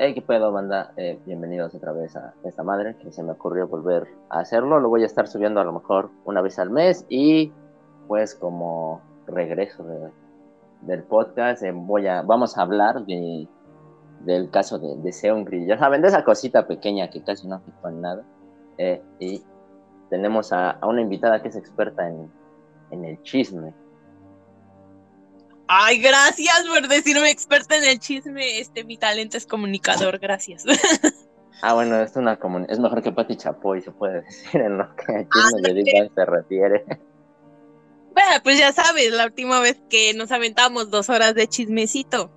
Hey, qué pedo, banda. Eh, bienvenidos otra vez a esta madre que se me ocurrió volver a hacerlo. Lo voy a estar subiendo a lo mejor una vez al mes y pues como regreso del podcast eh, voy a vamos a hablar de del caso de, de Seungri. Ya saben, de esa cosita pequeña que casi no afectó en nada. Eh, y tenemos a, a, una invitada que es experta en, en el chisme. Ay, gracias por decirme experta en el chisme. Este, mi talento es comunicador, gracias. Ah, bueno, es una es mejor que Pati Chapoy, se puede decir en lo que a chisme de se refiere. Bueno, pues ya sabes, la última vez que nos aventamos dos horas de chismecito.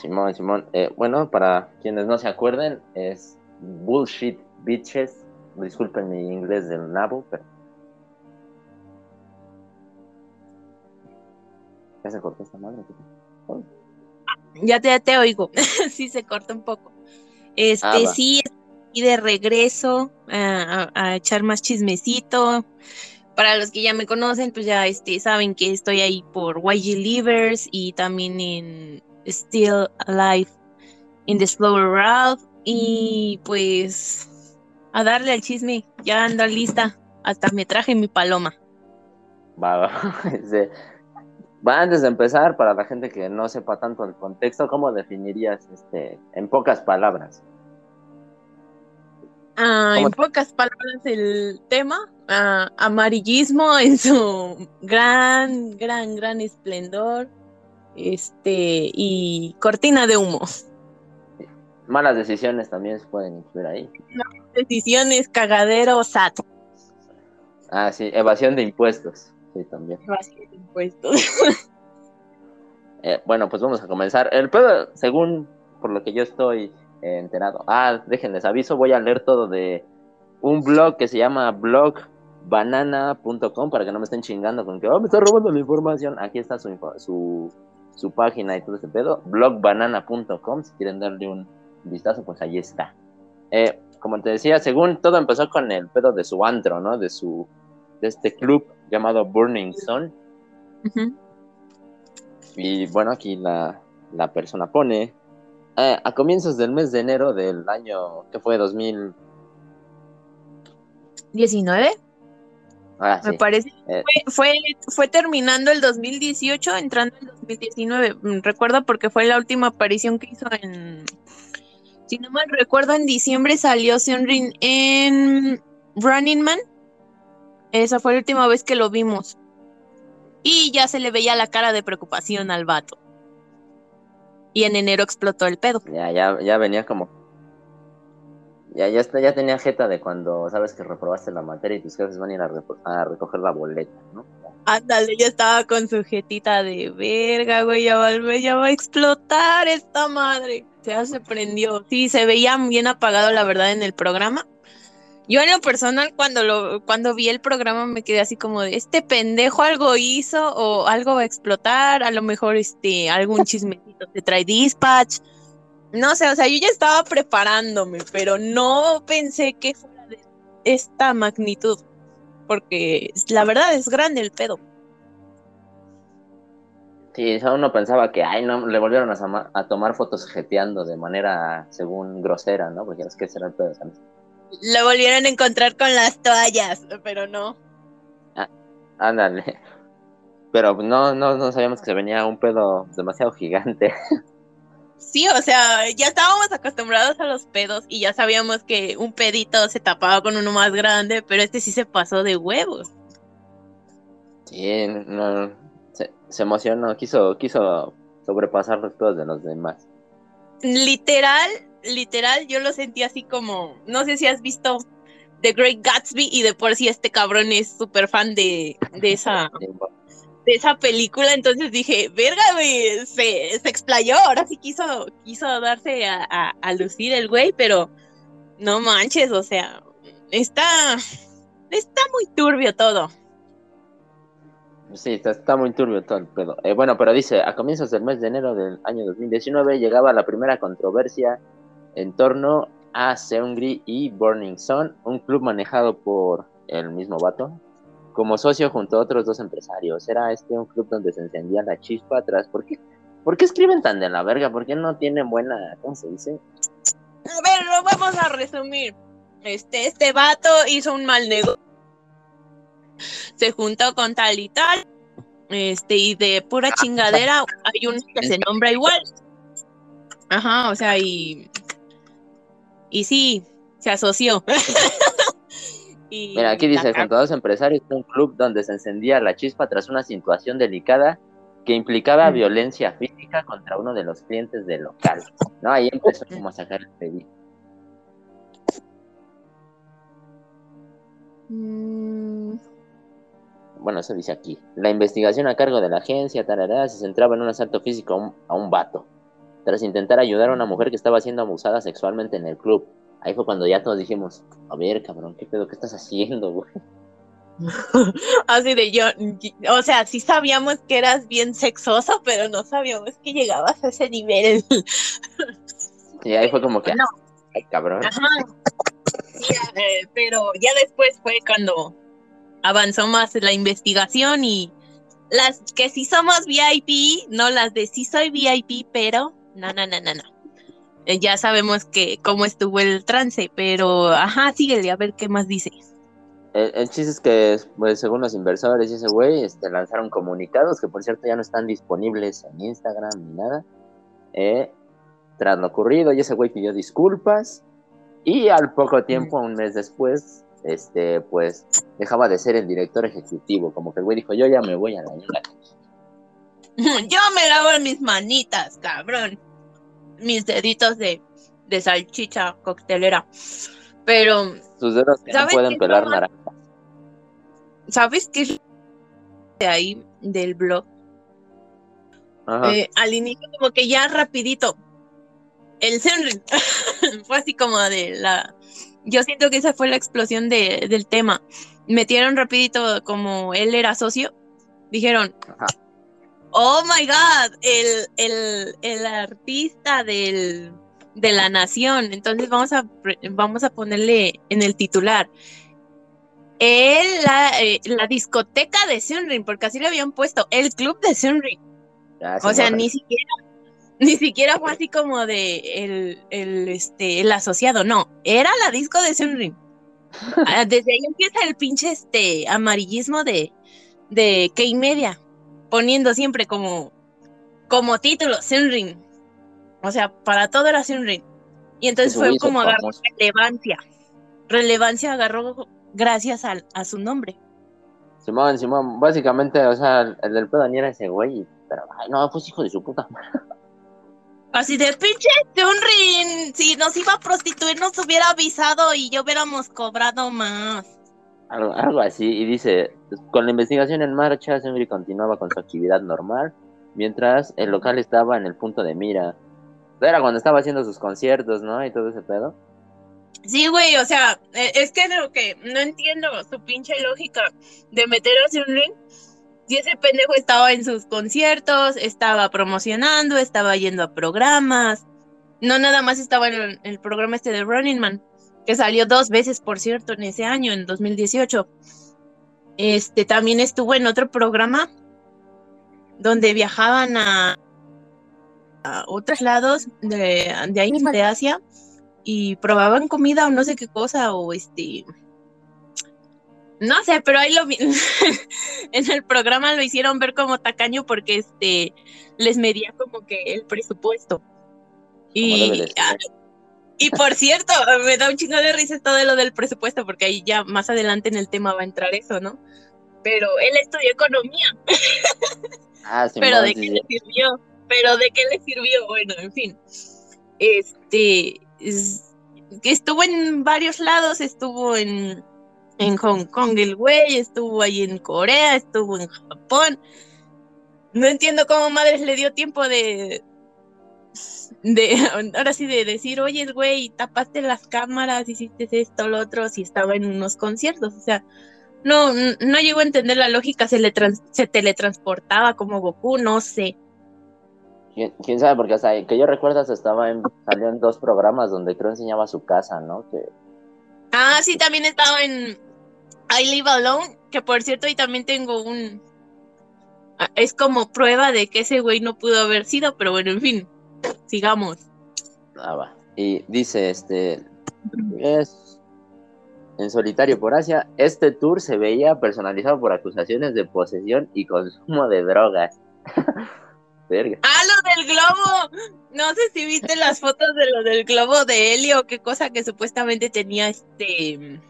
Simón, Simón. Eh, bueno, para quienes no se acuerden, es Bullshit Bitches. Disculpen mi inglés del nabo, pero. ¿Ya se cortó esta madre? Ya te, te oigo. sí, se corta un poco. Este, ah, sí, y de regreso a, a, echar más chismecito. Para los que ya me conocen, pues ya este, saben que estoy ahí por YG Livers y también en Still Alive in the Slower Route. Y pues a darle al chisme, ya anda lista. Hasta me traje mi paloma. Va, va. antes de empezar, para la gente que no sepa tanto el contexto, ¿cómo definirías este en pocas palabras? Ah, en pocas palabras el tema, ah, amarillismo en su gran, gran, gran esplendor, este, y cortina de humo. Malas decisiones también se pueden incluir ahí. Malas decisiones, cagadero, SAT. Ah, sí, evasión de impuestos, sí, también. Evasión de impuestos. eh, bueno, pues vamos a comenzar. El pedo, según por lo que yo estoy enterado. Ah, déjenles aviso, voy a leer todo de un blog que se llama blogbanana.com para que no me estén chingando con que oh, me está robando la información. Aquí está su, su, su página y todo ese pedo. blogbanana.com, si quieren darle un vistazo, pues ahí está. Eh, como te decía, según todo empezó con el pedo de su antro, ¿no? De su de este club llamado Burning Sun. Y bueno, aquí la, la persona pone eh, a comienzos del mes de enero del año que fue 2019. Ah, Me parece. Eh, fue, fue, terminando el 2018, entrando el 2019. Mm, recuerdo porque fue la última aparición que hizo en. Si no mal recuerdo, en diciembre salió Seonrin en Running Man. Esa fue la última vez que lo vimos. Y ya se le veía la cara de preocupación al vato y en enero explotó el pedo. Ya, ya, ya venía como. Ya, ya, ya tenía jeta de cuando sabes que reprobaste la materia y tus jefes van a ir a, recoger la boleta, ¿no? Ándale, ya estaba con su jetita de verga, güey, ya va, ya va a explotar esta madre. Ya se prendió. Sí, se veía bien apagado, la verdad, en el programa. Yo en lo personal, cuando lo, cuando vi el programa me quedé así como de este pendejo algo hizo o algo va a explotar, a lo mejor este, algún chismecito te trae dispatch. No sé, o sea, yo ya estaba preparándome, pero no pensé que fuera de esta magnitud. Porque la verdad es grande el pedo. Sí, uno pensaba que, ay, no, le volvieron a, a tomar fotos jeteando de manera, según, grosera, ¿no? Porque es que será el pedo, ¿sabes? Lo volvieron a encontrar con las toallas, pero no. Ah, ándale. Pero no, no, no sabíamos que se venía un pedo demasiado gigante. Sí, o sea, ya estábamos acostumbrados a los pedos y ya sabíamos que un pedito se tapaba con uno más grande, pero este sí se pasó de huevos. Sí, no, se, se emocionó, quiso, quiso sobrepasar los pedos de los demás. Literal, literal, yo lo sentí así como, no sé si has visto The Great Gatsby y de por sí este cabrón es súper fan de, de esa de esa película, entonces dije, verga, güey, se, se explayó, ahora sí quiso, quiso darse a, a, lucir el güey, pero no manches, o sea, está, está muy turbio todo. Sí, está, muy turbio todo el. Eh, bueno, pero dice, a comienzos del mes de enero del año 2019 llegaba la primera controversia en torno a Seungri y Burning Sun, un club manejado por el mismo vato, como socio junto a otros dos empresarios. Era este un club donde se encendía la chispa atrás. ¿Por qué? ¿Por qué escriben tan de la verga? ¿Por qué no tienen buena, ¿cómo se dice? a ver, lo vamos a resumir. Este, este vato hizo un mal negocio. Se juntó con tal y tal. Este, y de pura chingadera hay uno que se nombra igual. Ajá, o sea, y. Y sí, se asoció. Mira, aquí dice, junto a dos empresarios, un club donde se encendía la chispa tras una situación delicada que implicaba violencia física contra uno de los clientes del local. ¿No? Ahí empezó como a sacar el pedido. Mm. Bueno, eso dice aquí. La investigación a cargo de la agencia tarará, se centraba en un asalto físico a un, a un vato, tras intentar ayudar a una mujer que estaba siendo abusada sexualmente en el club. Ahí fue cuando ya todos dijimos, a ver, cabrón, ¿qué pedo? ¿Qué estás haciendo, güey? Así de yo, o sea, sí sabíamos que eras bien sexoso, pero no sabíamos que llegabas a ese nivel. Y ahí fue como que, No. ay, cabrón. Ajá. Sí, eh, pero ya después fue cuando avanzó más la investigación y las que sí somos VIP, no las de sí soy VIP, pero no, no, no, no, no. Eh, Ya sabemos que cómo estuvo el trance, pero ajá, síguele a ver qué más dice. El, chiste es que, pues, según los inversores y ese güey, este, lanzaron comunicados que, por cierto, ya no están disponibles en Instagram ni nada. eh, tras lo ocurrido, y ese güey pidió disculpas. Y al poco tiempo, un mes después, este, pues, dejaba de ser el director ejecutivo. Como que el güey dijo, yo ya me voy a la. Yo me lavo mis manitas, cabrón. Mis deditos de, de salchicha coctelera. Pero, Sus dedos que no ¿Sabes pueden pelar estaba- naranja. ¿sabes qué es de ahí del blog? Ajá. Eh, al inicio como que ya rapidito. El Senrin fue así como de la... Yo siento que esa fue la explosión de, del tema. Metieron rapidito como él era socio. Dijeron, Ajá. Oh my god, el, el, el artista del, de la nación. Entonces vamos a, vamos a ponerle en el titular. El, la, eh, la discoteca de Sunrin, porque así le habían puesto, el club de Sunrin. Ya, O sea, ni siquiera, ni siquiera fue así como de el, el, este, el asociado, no, era la disco de Sunrin. Ah, Desde ahí empieza el pinche este amarillismo de, de K-Media, poniendo siempre como, como título Sunrin. O sea, para todo era Sunrin. Y entonces fue como agarró relevancia. Relevancia agarró gracias al- a, su nombre. Simón, Simón, básicamente, o sea, el del pedo ni era ese güey, pero, ay, no, pues hijo de su puta. Así de pinche Sunrin, si nos iba a prostituir nos hubiera avisado y ya hubiéramos cobrado más. Algo, así, y dice, con la investigación en marcha, Sembri continuaba con su actividad normal, mientras el local estaba en el punto de mira. Era cuando estaba haciendo sus conciertos, ¿no? Y todo ese pedo. Sí, güey, o sea, eh, es que lo que no entiendo su pinche lógica de meter a Sunrin. Si ese pendejo estaba en sus conciertos, estaba promocionando, estaba yendo a programas. No nada más estaba en el programa este de Running Man, que salió dos veces, por cierto, en ese año, en 2018. Este también estuvo en otro programa donde viajaban a, a otros lados de, de ahí de Asia y probaban comida o no sé qué cosa o este no sé, pero ahí lo vi en el programa lo hicieron ver como tacaño porque este les medía como que el presupuesto. Y, y por cierto, me da un chingo de risa todo lo del presupuesto porque ahí ya más adelante en el tema va a entrar eso, ¿no? Pero él estudió economía, Ah, Simón, pero de sí, qué sí. le sirvió, pero de qué le sirvió, bueno, en fin. Este es- que estuvo en varios lados, estuvo en, en Hong Kong el güey, estuvo ahí en Corea, estuvo en Japón. No entiendo cómo madres le dio tiempo de de ahora sí de decir, oye, güey, tapaste las cámaras, hiciste esto, lo otro, si estaba en unos conciertos, o sea, no, no llegó a entender la lógica, se le trans- se teletransportaba como Goku, no sé. ¿Quién, quién sabe? Porque hasta que yo recuerdo hasta estaba en, salió en dos programas donde creo enseñaba su casa, ¿no? Que Ah, sí, también estaba en I Live Alone, que por cierto, ahí también tengo un... ah, Es como prueba de que ese güey no pudo haber sido, pero bueno, en fin, sigamos. ah, va. Y dice, este, es en solitario por Asia, este tour se veía personalizado por acusaciones de posesión y consumo de drogas. Verga. Ah, lo del globo. No sé si viste las fotos de lo del globo de Helio, qué cosa que supuestamente tenía este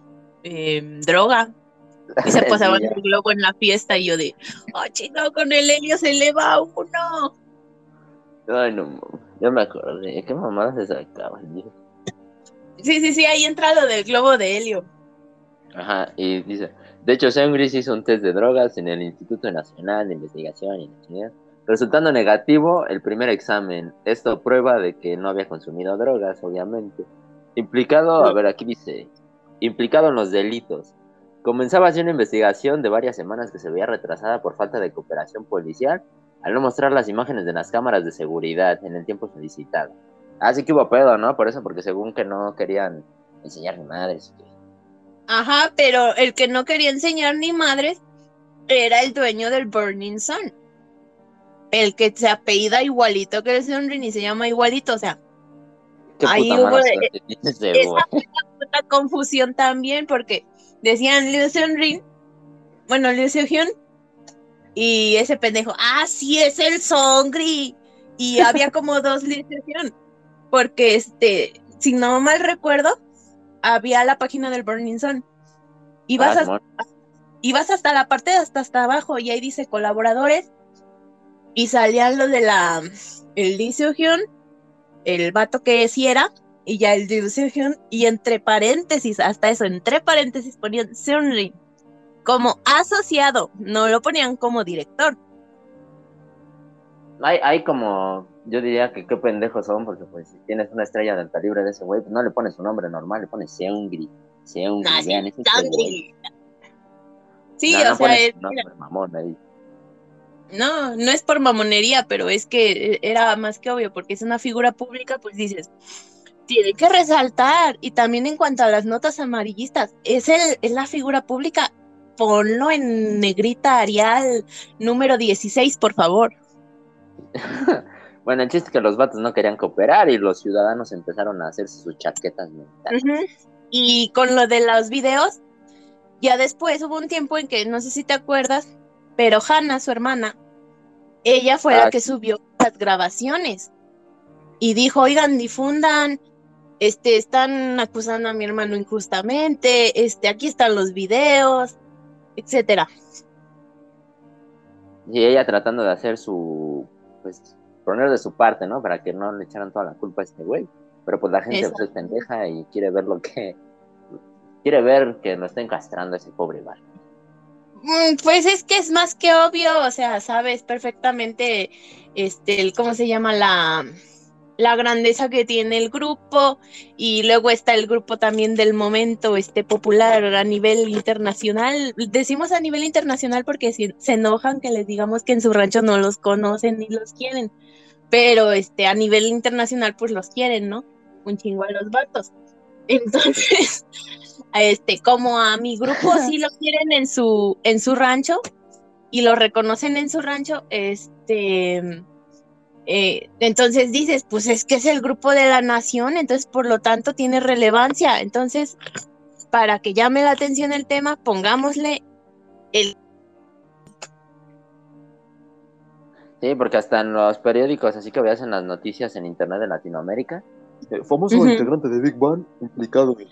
em, droga. Y se pasaba el globo en la fiesta y yo de, oh chico, con el Helio se eleva uno. Ay, no, yo me acordé, qué mamadas se sacaban, Sí, sí, sí, ahí entra lo del globo de helio. Ajá, y dice, de hecho, Seungris hizo un test de drogas en el Instituto Nacional de Investigación y resultando negativo el primer examen. Esto prueba de que no había consumido drogas, obviamente. Implicado, a ver, aquí dice, implicado en los delitos. Comenzaba así una investigación de varias semanas que se veía retrasada por falta de cooperación policial al no mostrar las imágenes de las cámaras de seguridad en el tiempo solicitado. Así ah, que hubo pedo, ¿no? Por eso, porque según que no querían enseñar ni madres. Ajá, pero el que no quería enseñar ni madres era el dueño del Burning Sun. El que se apellida igualito que el Sunrin y se llama igualito, o sea. ahí hubo esa confusión también, porque decían Liu Sunrin, bueno, Liu Seohyun y ese pendejo, ah, sí, es el Songri. Y había como dos licenciaciones. Porque, este, si no mal recuerdo, había la página del Burning Sun. Y vas, ah, hasta, hasta la parte de hasta, hasta abajo y ahí dice colaboradores. Y salían lo de la, el Hyun, el vato que sí era, y ya el Hyun, y entre paréntesis, hasta eso, entre paréntesis ponían Seonrin como asociado, no lo ponían como director. Hay, hay como, yo diría que qué pendejos son, porque pues si tienes una estrella del calibre de ese güey, pues no le pones su nombre normal, le pones Seungri. Seungri, ah, vean, ese Sí, o sea, es, No, no es por mamonería, pero es que era más que obvio, porque es una figura pública, pues dices, tiene que resaltar. Y también en cuanto a las notas amarillistas, es, el, es la figura pública ponlo en negrita Arial número 16, por favor. bueno, el chiste es que los vatos no querían cooperar y los ciudadanos empezaron a hacerse sus chaquetas mentales. Y con lo de los videos, ya después hubo un tiempo en que, no sé si te acuerdas, pero Hannah, su hermana, ella fue la ah, que subió las grabaciones y dijo, oigan, difundan, este, están acusando a mi hermano injustamente, este, aquí están los videos, etcétera. Y ella tratando de hacer su, pues, poner de su parte, ¿no? Para que no le echaran toda la culpa a este güey. Pero pues la gente pues, es pendeja y quiere ver lo que, quiere ver que no estén castrando a ese pobre bar. Mm, pues es que es más que obvio, o sea, sabes perfectamente, este, el, ¿cómo se llama la, la grandeza que tiene el grupo y luego está el grupo también del momento este popular a nivel internacional. Decimos a nivel internacional porque se, enojan que les digamos que en su rancho no los conocen ni los quieren pero este a nivel internacional pues los quieren no un chingo a los vatos. Entonces este como a mi grupo sí lo quieren en su en su rancho y lo reconocen en su rancho este eh, entonces dices, pues es que es el grupo de la nación, entonces por lo tanto tiene relevancia. Entonces, para que llame la atención el tema, pongámosle el... Sí, porque hasta en los periódicos, así que veas en las noticias en internet de Latinoamérica, el eh, famoso integrante de Big Bang implicado en...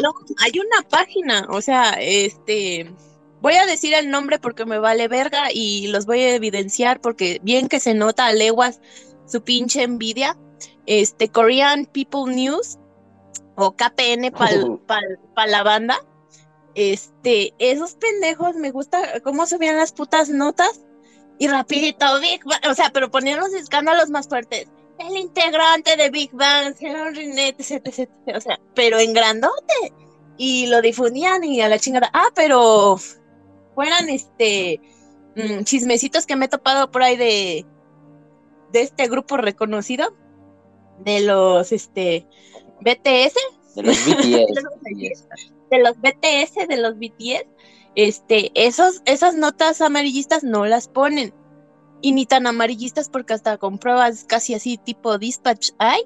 no, hay una página, o sea, este Voy a decir el nombre porque me vale verga y los voy a evidenciar porque bien que se nota a leguas su pinche envidia. Este Korean People News o KPN para la banda. Este, esos pendejos me gusta cómo subían las putas notas y rapidito Big Bang, o sea, pero ponían los escándalos más fuertes. El integrante de Big Bang, etc, etc, o sea, pero en grandote. Y lo difundían y a la chingada, ah, pero fueran este mm, chismecitos que me he topado por ahí de, de este grupo reconocido, de los este BTS. De los BTS. de los BTS, de los BTS, este, esos, esas notas amarillistas no las ponen. y ni tan amarillistas porque hasta con pruebas casi así tipo dispatch hay.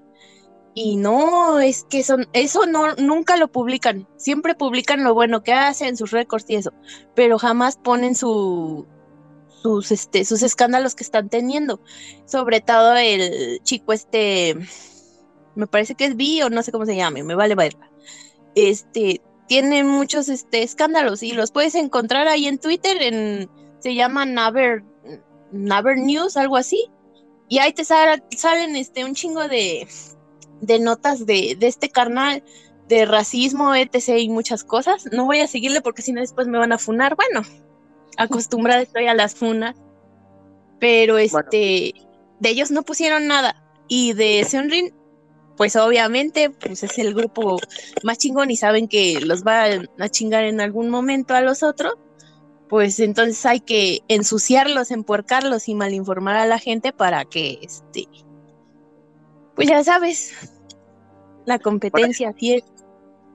Y no, es que son, eso no, nunca lo publican. Siempre publican lo bueno que hacen, sus récords y eso. Pero jamás ponen su, sus, este, sus escándalos que están teniendo. Sobre todo el chico este, me parece que es Vi o no sé cómo se llame, me vale verla. Este, tiene muchos este, escándalos y los puedes encontrar ahí en Twitter, en, se llama Naver, Naver News, algo así. Y ahí te salen este, un chingo de, de notas de, de este carnal, de racismo, etc. y muchas cosas. No voy a seguirle porque si no después me van a funar. Bueno, acostumbrada estoy a las funas. Pero este, de ellos no pusieron nada. Y de Seonrin, pues obviamente, pues es el grupo más chingón y saben que los va a chingar en algún momento a los otros. Pues entonces hay que ensuciarlos, empuercarlos y malinformar a la gente para que este, pues ya sabes, la competencia así es.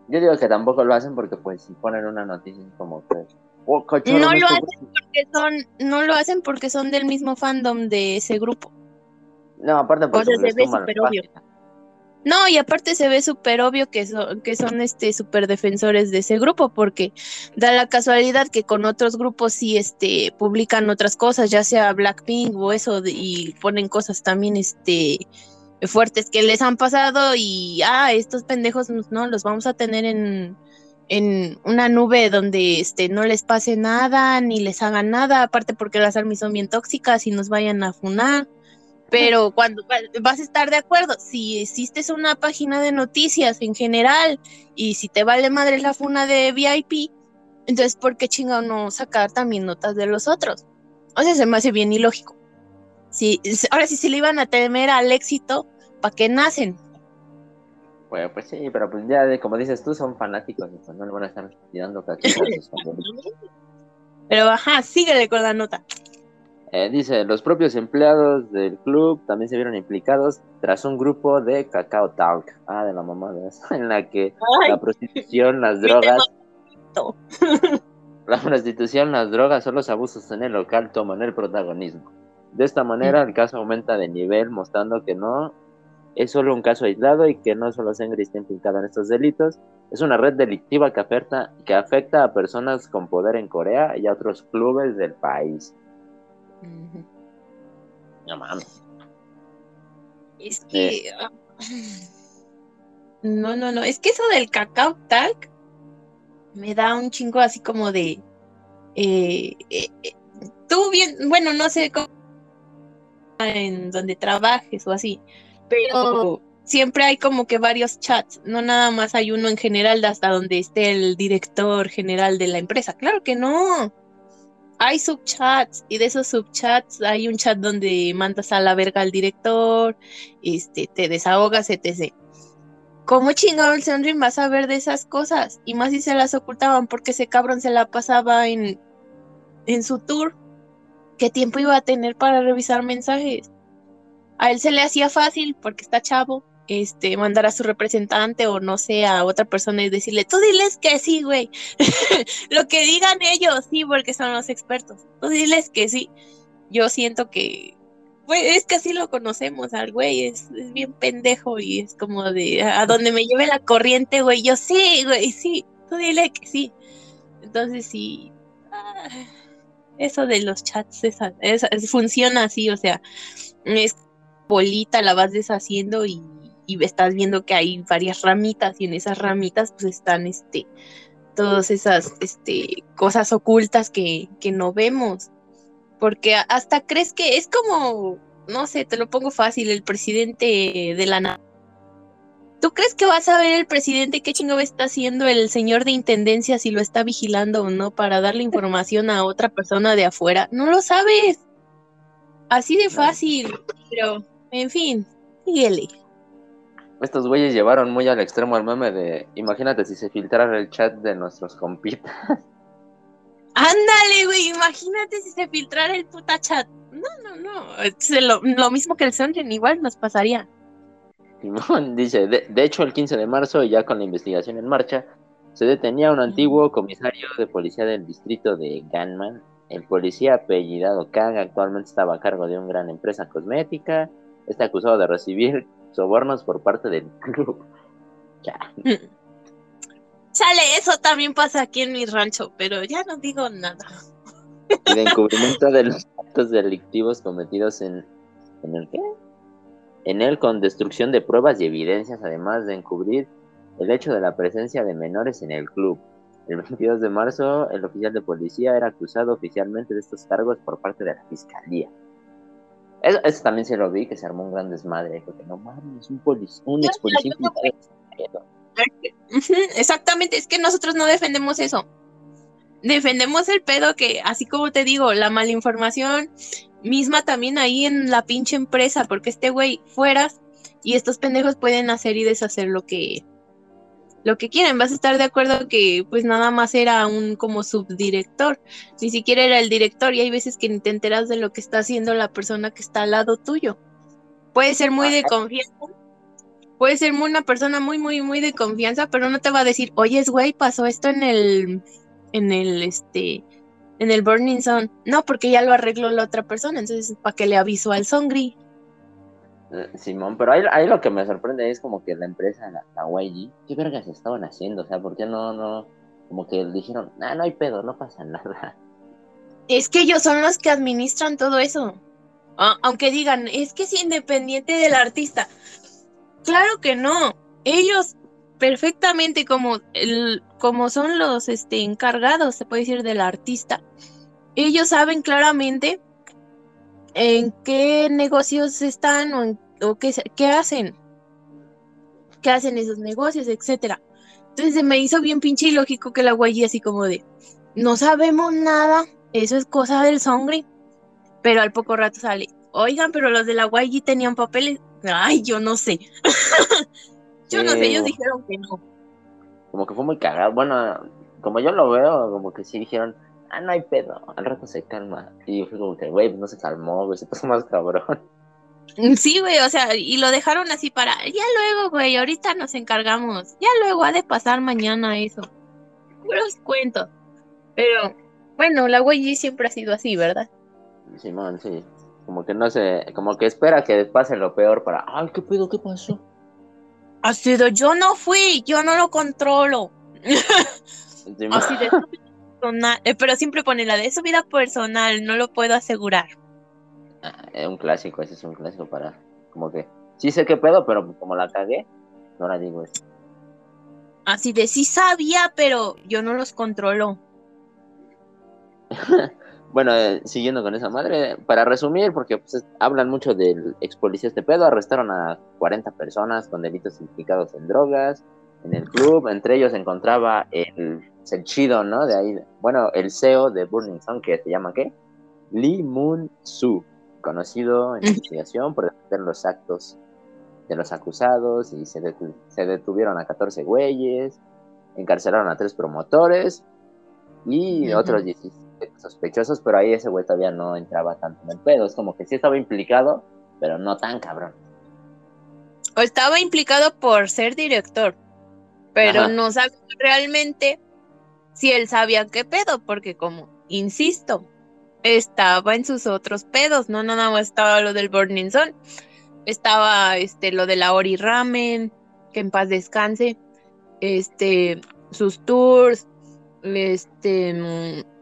Yo digo que tampoco lo hacen porque pues si ponen una noticia como que oh, no lo hacen porque son no lo hacen porque son del mismo fandom de ese grupo. No, aparte porque se ve súper obvio. No, y aparte se ve súper obvio que son, que son este súper defensores de ese grupo, porque da la casualidad que con otros grupos sí este publican otras cosas, ya sea Blackpink o eso, y ponen cosas también este fuertes que les han pasado y, ah, estos pendejos no, los vamos a tener en, en una nube donde este, no les pase nada, ni les hagan nada, aparte porque las armas son bien tóxicas y nos vayan a funar. Pero cuando vas a estar de acuerdo, si existes una página de noticias en general y si te vale madre la funa de VIP, entonces ¿por qué chingado no sacar también notas de los otros? O sea, se me hace bien ilógico. Sí, ahora sí se le iban a temer al éxito, ¿para qué nacen? Bueno, pues sí, pero pues ya, como dices tú, son fanáticos, pues no le van a estar tirando sus Pero ajá, síguele con la nota. Eh, dice, los propios empleados del club también se vieron implicados tras un grupo de Cacao Talk, ah, de la mamá de eso, en la que la prostitución, las drogas, la prostitución, las drogas o los abusos en el local toman el protagonismo. De esta manera, el caso aumenta de nivel, mostrando que no es solo un caso aislado y que no solo Sengri está implicado en estos delitos. Es una red delictiva que afecta, que afecta a personas con poder en Corea y a otros clubes del país. No mames. Es que. Ah, no, no, no. Es que eso del cacao talk me da un chingo así como de. Eh, eh, eh, tú bien, bueno, no sé cómo en donde trabajes o así, pero siempre hay como que varios chats, no nada más hay uno en general hasta donde esté el director general de la empresa. Claro que no. Hay subchats y de esos subchats hay un chat donde mandas a la verga al director, este, te desahogas, etc. ¿Cómo chingado el Sonrin vas a ver de esas cosas? Y más si se las ocultaban porque ese cabrón se la pasaba en, en su tour ¿qué tiempo iba a tener para revisar mensajes? A él se le hacía fácil porque está chavo, este, mandar a su representante o no sé, a otra persona y decirle, tú diles que sí, güey. Lo que digan ellos, sí, porque son los expertos. Tú diles que sí. Yo siento que, pues es que así lo conocemos al güey, es, bien pendejo y es como de, a donde me lleve la corriente, güey, yo sí, güey, sí, tú dile que sí. Entonces sí. Eso de los chats funciona así, o sea, es bolita, la vas deshaciendo y, estás viendo que hay varias ramitas y en esas ramitas pues están este todas esas este cosas ocultas que, que no vemos. Porque hasta crees que es como, no sé, te lo pongo fácil, el presidente de la ¿Tú crees que vas a ver el presidente qué chingo está haciendo el señor de intendencia si lo está vigilando o no para darle información a otra persona de afuera? No lo sabes. Así de fácil. Pero, en fin, síguele. Estos güeyes llevaron muy al extremo el meme de, imagínate si se filtrara el chat de nuestros compitas. Ándale, güey, imagínate si se filtrara el puta chat. No, no, no. lo, lo mismo que el Sunren, igual nos pasaría. dice, de, hecho el 15 de marzo, ya con la investigación en marcha, se detenía a un antiguo comisario de policía del distrito de Ganman, el policía apellidado Kang actualmente estaba a cargo de una gran empresa cosmética. Está acusado de recibir sobornos por parte del club. Ya. Chale, eso también pasa aquí en mi rancho, pero ya no digo nada. De encubrimiento de los actos delictivos cometidos en, ¿en el qué? En él con destrucción de pruebas y evidencias, además de encubrir el hecho de la presencia de menores en el club. El 22 de marzo, el oficial de policía era acusado oficialmente de estos cargos por parte de la fiscalía. Eso, también se lo vi, que se armó un gran desmadre. Porque no mames, un, un ex policía. Exactamente, es que nosotros no defendemos eso. Defendemos el pedo que, así como te digo, la malinformación misma también ahí en la pinche empresa, porque este güey fueras y estos pendejos pueden hacer y deshacer lo que lo que quieren. Vas a estar de acuerdo que pues nada más era un como subdirector, ni siquiera era el director y hay veces que ni te enteras de lo que está haciendo la persona que está al lado tuyo. Puede ser muy de confianza, puede ser una persona muy, muy, muy de confianza, pero no te va a decir, oye, güey, pasó esto en el, en el, este, en el Burning Sun. No, porque ya lo arregló la otra persona, entonces, ¿para qué le avisó al Songri? Eh, Simón, pero ahí, lo que me sorprende es como que la empresa, la, la YG, ¿qué vergas estaban haciendo? O sea, ¿por qué no, no, como que dijeron, ah, no hay pedo, no pasa nada? Es que ellos son los que administran todo eso. aunque digan, es que es independiente del artista. Claro que no. Ellos perfectamente como el, como son los este, encargados, se puede decir, del artista, ellos saben claramente en qué negocios están o, qué, qué, hacen, qué hacen esos negocios, etcétera. Entonces se me hizo bien pinche ilógico que la guay así como de, no sabemos nada, eso es cosa del songre, pero al poco rato sale, oigan, pero los de la guay tenían papeles, ay, yo no sé, yo no sé, ellos dijeron que no. Como que fue muy cagado, bueno, como yo lo veo, como que sí dijeron, ah, no hay pedo, al rato se calma. Y yo fui como que, güey, no se calmó, güey, se pasó más cabrón. Sí, güey, o sea, y lo dejaron así para, ya luego, güey, ahorita nos encargamos, ya luego ha de pasar mañana eso. Los cuento. Pero, bueno, la güey siempre ha sido así, ¿verdad? Simón, sí. Como que no sé, como que espera que pase lo peor para, ay, ¿qué pedo? ¿Qué pasó? Ha sido, yo no fui, yo no lo controlo. así de eh, pero siempre pone la de su vida personal, no lo puedo asegurar. Ah, es un clásico, ese es un clásico para, como que, sí sé qué pedo, pero como la cagué, no la digo eso. Así de sí sabía, pero yo no los controlo. bueno, eh, siguiendo con esa madre, para resumir, porque pues, hablan mucho del ex policía este pedo, arrestaron a 40 personas con delitos implicados en drogas en el club, entre ellos se encontraba el el chido, ¿no? De ahí, bueno, el CEO de Burning Sun, que se llama ¿qué? Lee Moon Soo, conocido en investigación por defender los actos de los acusados y se, detuvieron a 14 güeyes, encarcelaron a tres promotores y otros 17 sospechosos, pero ahí ese güey todavía no entraba tanto en el pedo, es como que sí estaba implicado, pero no tan cabrón. O estaba implicado por ser director, pero no sabe realmente si él sabía qué pedo, porque como, insisto, estaba en sus otros pedos, no, no, no, estaba lo del Burning Sun, estaba este, lo de la Ori Ramen, que en paz descanse, este, sus tours, este, mm,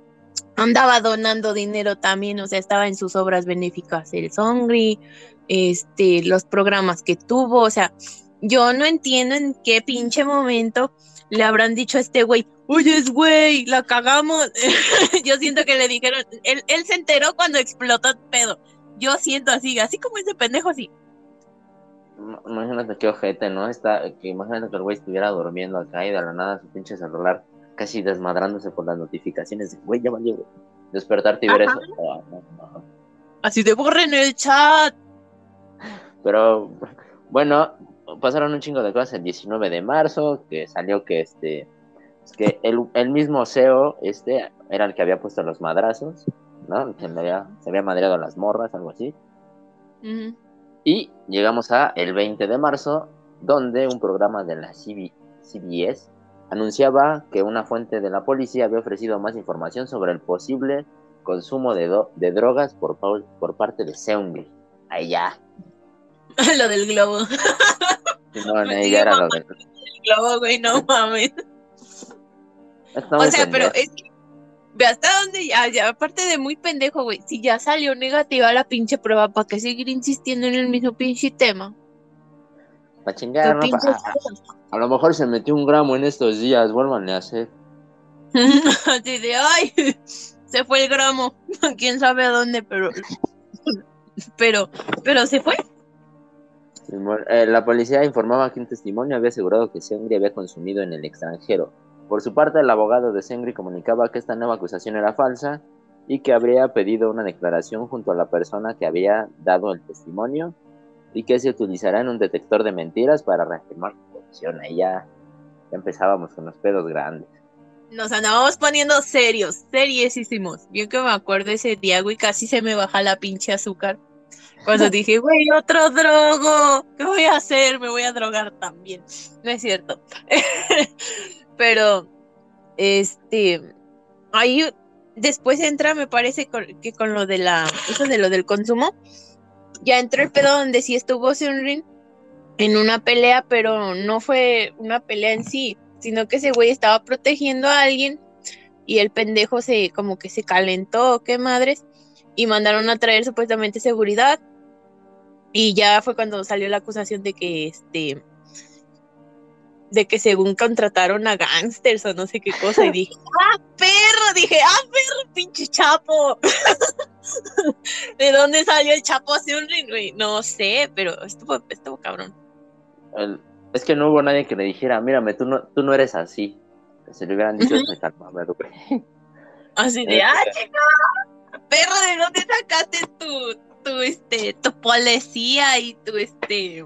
andaba donando dinero también, o sea, estaba en sus obras benéficas el Songri, este, los programas que tuvo, o sea, yo no entiendo en qué pinche momento le habrán dicho a este güey, oye, güey, la cagamos. Yo siento que le dijeron, él, él se enteró cuando explotó el pedo. Yo siento así, así como ese pendejo así. Imagínate qué ojete, ¿no? Está, que imagínate que el güey estuviera durmiendo acá y de la nada su pinche celular casi desmadrándose por las notificaciones de, güey, ya valió, Despertarte y ver eso. Así de borren el chat. Pero, bueno, pasaron un chingo de cosas el 19 de marzo, que salió que este que el, mismo CEO este era el que había puesto los madrazos, ¿no? Que había, se había madreado las morras, algo así. Y llegamos a el 20 de marzo, donde un programa de la CBS anunciaba que una fuente de la policía había ofrecido más información sobre el posible consumo de, de drogas por, por parte de Seungri. Ahí ya. lo del globo. No, ella era lo del globo, güey, no mames. o sea, pero es que ve hasta dónde ya, ya, aparte de muy pendejo, güey, si ya salió negativa la pinche prueba, ¿para qué seguir insistiendo en el mismo pinche tema? Para chingar, ¿no? A, lo mejor se metió un gramo en estos días, vuélvanle a hacer. Así de, ay, se fue el gramo, quién sabe a dónde, pero, pero, pero se fue. Eh, la policía informaba que un testimonio había asegurado que Sengri había consumido en el extranjero. Por su parte, el abogado de Sengri comunicaba que esta nueva acusación era falsa y que habría pedido una declaración junto a la persona que había dado el testimonio y que se utilizará en un detector de mentiras para reafirmar posición. Ahí ya, empezábamos con los pedos grandes. Nos andábamos poniendo serios, seriesísimos. Bien que me acuerdo ese día, güey, casi se me baja la pinche azúcar. Cuando dije, güey, otro drogo, ¿qué voy a hacer? Me voy a drogar también. No es cierto. Pero, este, ahí después entra, me parece que con lo de la, eso de lo del consumo, ya entró el pedo donde sí estuvo Sunrin en una pelea, pero no fue una pelea en sí, sino que ese güey estaba protegiendo a alguien y el pendejo se como que se calentó, qué madres, y mandaron a traer supuestamente seguridad. Y ya fue cuando salió la acusación de que este de que según contrataron a gangsters o no sé qué cosa y dije, "Ah, perro", dije, "Ah, perro, pinche chapo." ¿De dónde salió el chapo así un? No sé, pero estuvo estuvo cabrón. Es que no hubo nadie que le dijera, "Mírame, tú no tú no eres así." Se le hubieran dicho, "Me calma, Así de, "Ah, chica." perro, ¿de dónde sacaste tu, tu, este, tu policía y tu, este,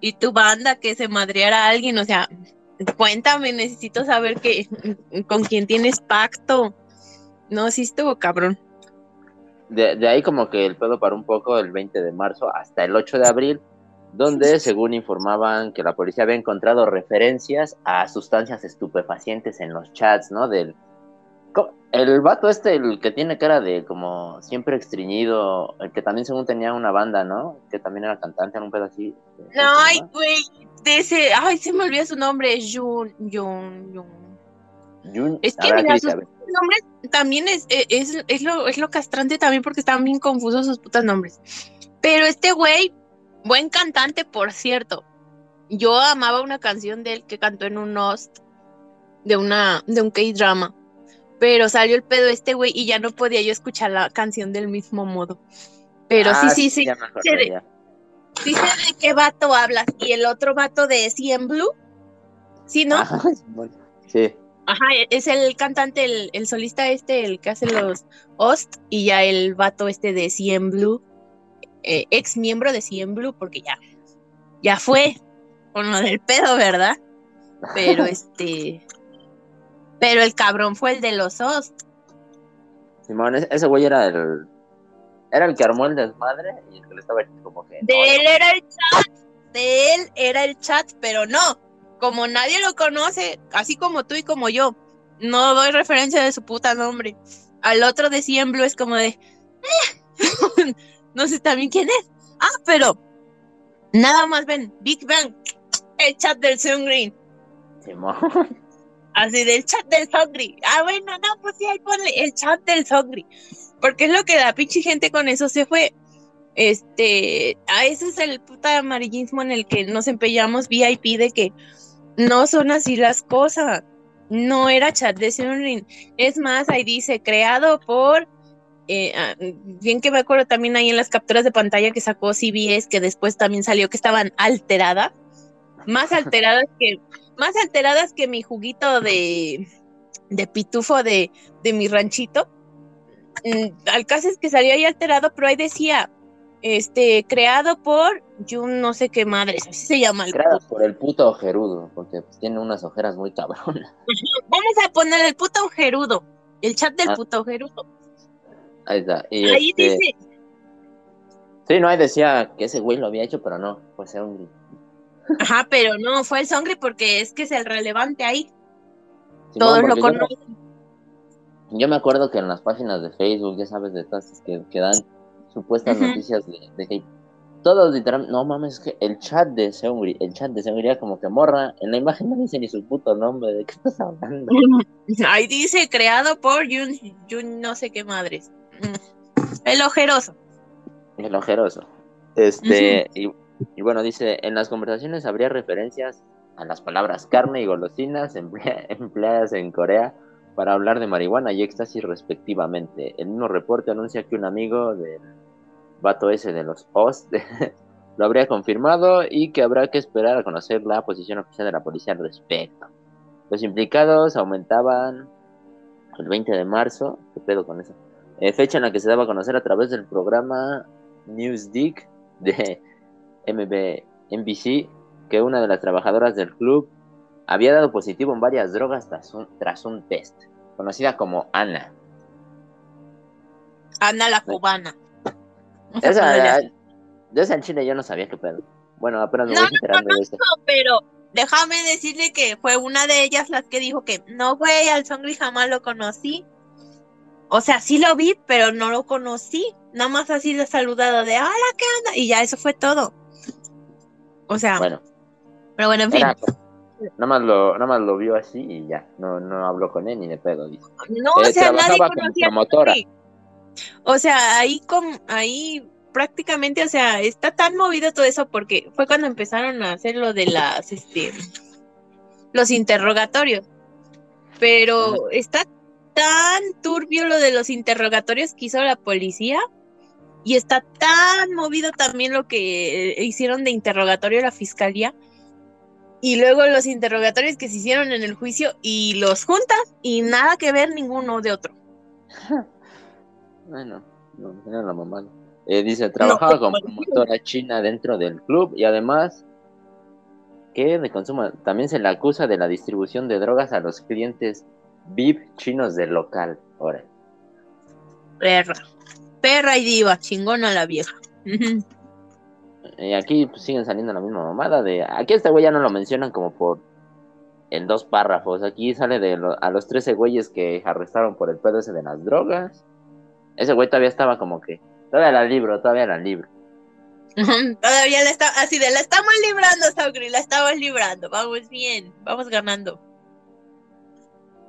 y tu banda que se madreara a alguien? O sea, cuéntame, necesito saber que, con quién tienes pacto. No, sí estuvo cabrón. De, de, ahí como que el pedo paró un poco el 20 de marzo hasta el 8 de abril, donde según informaban que la policía había encontrado referencias a sustancias estupefacientes en los chats, ¿no? Del, el vato este, el que tiene cara de como siempre extriñido, el que también según tenía una banda, ¿no? Que también era cantante en un pedo así. No, ay, güey, de ese, ay, se me olvidó su nombre, Jun, Jun, Jun. Es que mira, sus nombres también es, e, es, es, lo, es lo castrante también porque están bien confusos sus putas nombres. Pero este güey, buen cantante, por cierto. Yo amaba una canción de él que cantó en un host de una, de un K-drama pero salió el pedo este güey y ya no podía yo escuchar la canción del mismo modo. Pero sí, sí, sí. sí, sé de qué vato hablas. Y el otro vato de Cien Blue, ¿sí, no? sí. Ajá, es el cantante, el, solista este, el que hace los host, y ya el vato este de Cien Blue, eh, ex miembro de Cien Blue, porque ya, ya fue con lo del pedo, ¿verdad? Pero este, pero el cabrón fue el de los hosts. Simón, ese güey era el. Era el que armó el desmadre y el que le estaba como que. De él era el chat. De él era el chat, pero no. Como nadie lo conoce, así como tú y como yo, no doy referencia de su puta nombre. Al otro de Blue es como de. No sé también quién es. Ah, pero. Nada más ven, Big Bang, el chat del Sun Green. Simón. Así del chat del Songri. Ah, bueno, no, pues sí, ahí ponle el chat del Songri. Porque es lo que la pinche gente con eso se fue. Este, a ese es el puta amarillismo en el que nos empeñamos VIP de que no son así las cosas. No era chat de Songri. Es más, ahí dice, creado por eh, ah, bien que me acuerdo también ahí en las capturas de pantalla que sacó CBS, que después también salió que estaban alteradas, más alteradas que más alteradas que mi juguito de, de pitufo de, de mi ranchito. Mm, al caso es que salió ahí alterado, pero ahí decía, este, creado por yo no sé qué madre, así se llama el Creado por el puto ojerudo, porque pues, tiene unas ojeras muy cabronas. Vamos a poner el puto ojerudo, el chat del ah. puto ojerudo. Ahí está. ahí este dice. Sí, no, ahí decía que ese güey lo había hecho, pero no, pues era un Ajá, pero no, fue el Songri porque es que es el relevante ahí. Todos lo conocen. yo me acuerdo que en las páginas de Facebook, ya sabes, de todas que, que dan supuestas noticias de, que todos literalmente, no mames, es que el chat de Seungri, el chat de Seungri como que morra, en la imagen no dice ni su puto nombre, ¿de qué estás hablando? Ahí dice creado por Jun, Jun no sé qué madres. El ojeroso. El ojeroso. Este, y, bueno, dice, en las conversaciones habría referencias a las palabras carne y golosinas empleadas en Corea para hablar de marihuana y éxtasis respectivamente. El mismo reporte anuncia que un amigo del vato ese de los OS lo habría confirmado y que habrá que esperar a conocer la posición oficial de la policía al respecto. Los implicados aumentaban el 20 de marzo, ¿qué pedo con eso? Eh, fecha en la que se daba a conocer a través del programa Newsdick de MB, NBC que una de las trabajadoras del club había dado positivo en varias drogas tras un, tras un test, conocida como Ana. Ana la cubana. Esa, de esa en Chile yo no sabía qué pedo. Bueno, apenas me voy enterando de esto. pero déjame decirle que fue una de ellas las que dijo que no, güey, al Songri jamás lo conocí. O sea, sí lo vi, pero no lo conocí. Nada más así de saludado de, hola, ¿qué onda? Y ya eso fue todo. O sea, bueno. Pero bueno, en fin. Nada más lo, nada más lo vio así y ya, no, no habló con él ni de pedo. No, o eh, sea, nadie conocía promotora. O sea, ahí con, ahí prácticamente, o sea, está tan movido todo eso porque fue cuando empezaron a hacer lo de las, este, los interrogatorios. Pero está tan turbio lo de los interrogatorios que hizo la policía y está tan movido también lo que hicieron de interrogatorio la fiscalía y luego los interrogatorios que se hicieron en el juicio y los juntas y nada que ver ninguno de otro. bueno, no, era la mamá. Eh, dice, trabajaba como promotora china dentro del club y además que de consumo también se le acusa de la distribución de drogas a los clientes VIP chinos del local. Ahora. Perra. Perra y diva, chingona la vieja. Y aquí pues, siguen saliendo la misma mamada de... Aquí este güey ya no lo mencionan como por... En dos párrafos. Aquí sale de a los 13 güeyes que arrestaron por el pedo ese de las drogas. Ese güey todavía estaba como que... Todavía la libro, todavía la libro. todavía la está... Así de la estamos librando, Saugri, la estamos librando. Vamos bien, vamos ganando.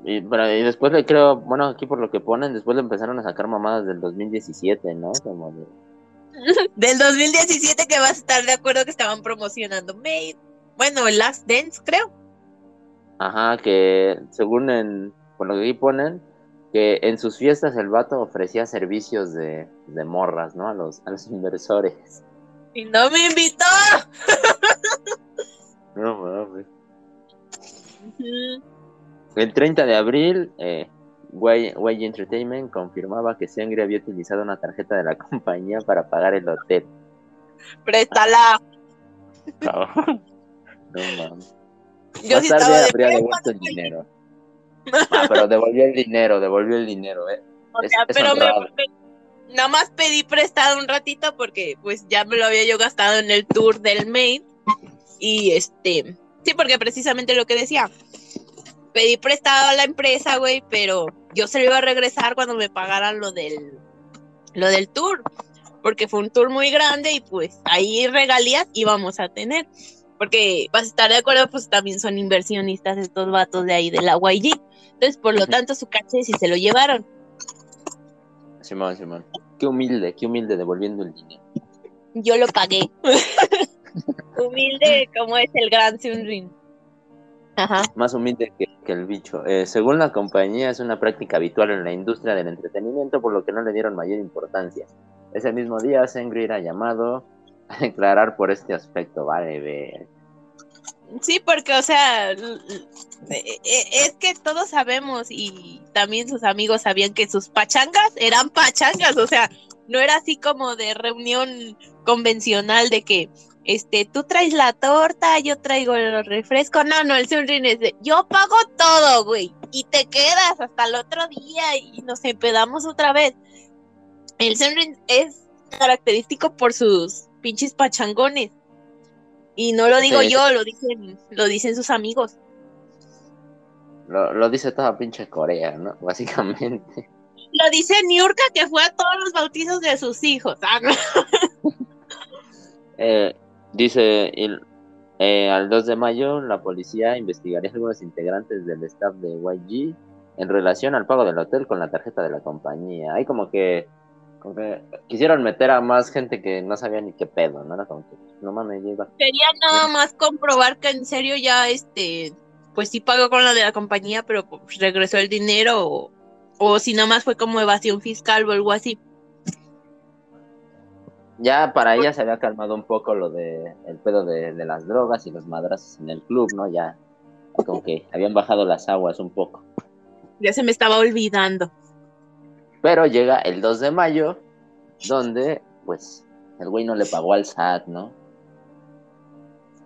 Y, pero, y después le creo, bueno, aquí por lo que ponen, después le empezaron a sacar mamadas del 2017, ¿no? Como de del 2017 que vas a estar de acuerdo que estaban promocionando Made. Bueno, el Last Dance, creo. Ajá, que según en, por lo que aquí ponen, que en sus fiestas el vato ofrecía servicios de, de morras, ¿no? A los, a los inversores. Y no me invitó. no mames. El 30 de abril, eh, Way, Entertainment confirmaba que Sengri había utilizado una tarjeta de la compañía para pagar el hotel. ¡Préstala! No, mames. Yo Más tarde habría devuelto el dinero. Ah, pero devolvió el dinero, devolvió el dinero, ¿eh? O sea, pero me, nada más pedí prestado un ratito porque pues ya me lo había yo gastado en el tour del mail. Y este, sí, porque precisamente lo que decía, pedí prestado a la empresa, güey, pero yo se lo iba a regresar cuando me pagaran lo del, lo del tour, porque fue un tour muy grande y pues ahí regalías íbamos a tener. Porque vas a estar de acuerdo, pues también son inversionistas estos vatos de ahí de la YG. Entonces, por lo tanto, su caché sí se lo llevaron. Simón, Simón. Qué humilde, qué humilde devolviendo el dinero. Yo lo pagué. humilde como es el gran Sunrin. Más humilde que, el bicho. Eh, según la compañía, es una práctica habitual en la industria del entretenimiento, por lo que no le dieron mayor importancia. Ese mismo día, Sengri era llamado a declarar por este aspecto. Vale, ver. Sí, porque, o sea, e, e, es que todos sabemos y también sus amigos sabían que sus pachangas eran pachangas, o sea, no era así como de reunión convencional de que este, tú traes la torta, yo traigo el refresco. No, no, el Sunrin es de, yo pago todo, güey. Y te quedas hasta el otro día y nos empedamos otra vez. El Sunrin es característico por sus pinches pachangones. Y no lo digo yo, lo dicen, lo dicen sus amigos. Lo, lo dice toda pinche Corea, ¿no? Básicamente. Lo dice Niurka que fue a todos los bautizos de sus hijos. Ah, eh, dice, el, eh, al 2 de mayo la policía investigaría a algunos integrantes del staff de YG en relación al pago del hotel con la tarjeta de la compañía. Hay como que, como que quisieron meter a más gente que no sabía ni qué pedo, ¿no? Era como que, no mames, iba. Quería nada más comprobar que en serio ya, este, pues sí pagó con la de la compañía, pero pues, regresó el dinero o, o si nada más fue como evasión fiscal o algo así. Ya para ella se había calmado un poco lo de el pedo de, de las drogas y los madrazos en el club, ¿no? Ya como que habían bajado las aguas un poco. Ya se me estaba olvidando. Pero llega el 2 de mayo, donde, pues, el güey no le pagó al SAT, ¿no?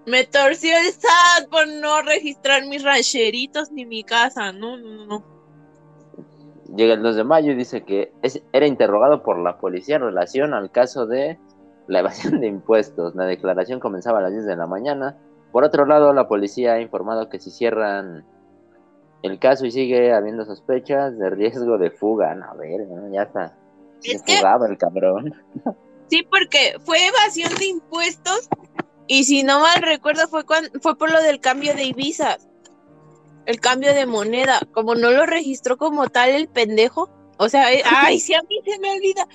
Me torció el SAT por no registrar mis rancheritos ni mi casa. No, no, no. Llega el 2 de mayo y dice que es, era interrogado por la policía en relación al caso de la evasión de impuestos. La declaración comenzaba a las 10 de la mañana. Por otro lado, la policía ha informado que si cierran el caso y sigue habiendo sospechas de riesgo de fuga. No, a ver, ¿no? ya está. Se fugaba el cabrón. Sí, porque fue evasión de impuestos y si no mal recuerdo fue cuando, fue por lo del cambio de Ibiza, el cambio de moneda, como no lo registró como tal el pendejo, o sea, eh, ay, si a mí se me olvida,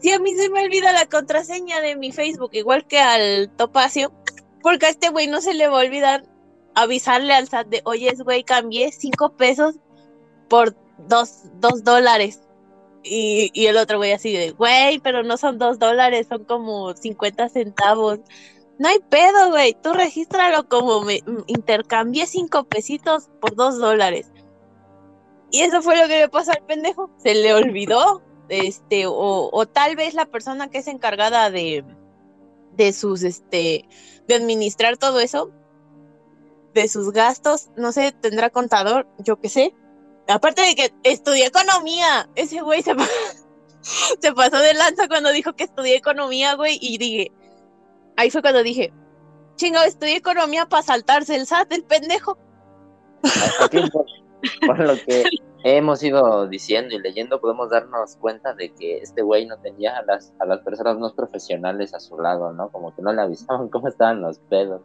si a mí se me olvida la contraseña de mi Facebook, igual que al Topacio, porque a este güey no se le va a olvidar avisarle al SAT de, oye, güey, cambié cinco pesos por dos, dos dólares. Y, y el otro güey así de, güey, pero no son dos dólares, son como 50 centavos. No hay pedo, güey. Tú regístralo como me intercambié cinco pesitos por dos dólares. Y eso fue lo que le pasó al pendejo. Se le olvidó. Este, o, o tal vez la persona que es encargada de, de sus, este, de administrar todo eso, de sus gastos, no sé, tendrá contador, yo qué sé. Aparte de que estudié economía, ese güey se pasó de lanza cuando dijo que estudié economía, güey, y dije, ahí fue cuando dije, chingado, estudié economía para saltarse el SAT, el pendejo. Aquí, por, por, lo que hemos ido diciendo y leyendo, podemos darnos cuenta de que este güey no tenía a las, a las personas más profesionales a su lado, ¿no? Como que no le avisaban cómo estaban los pedos.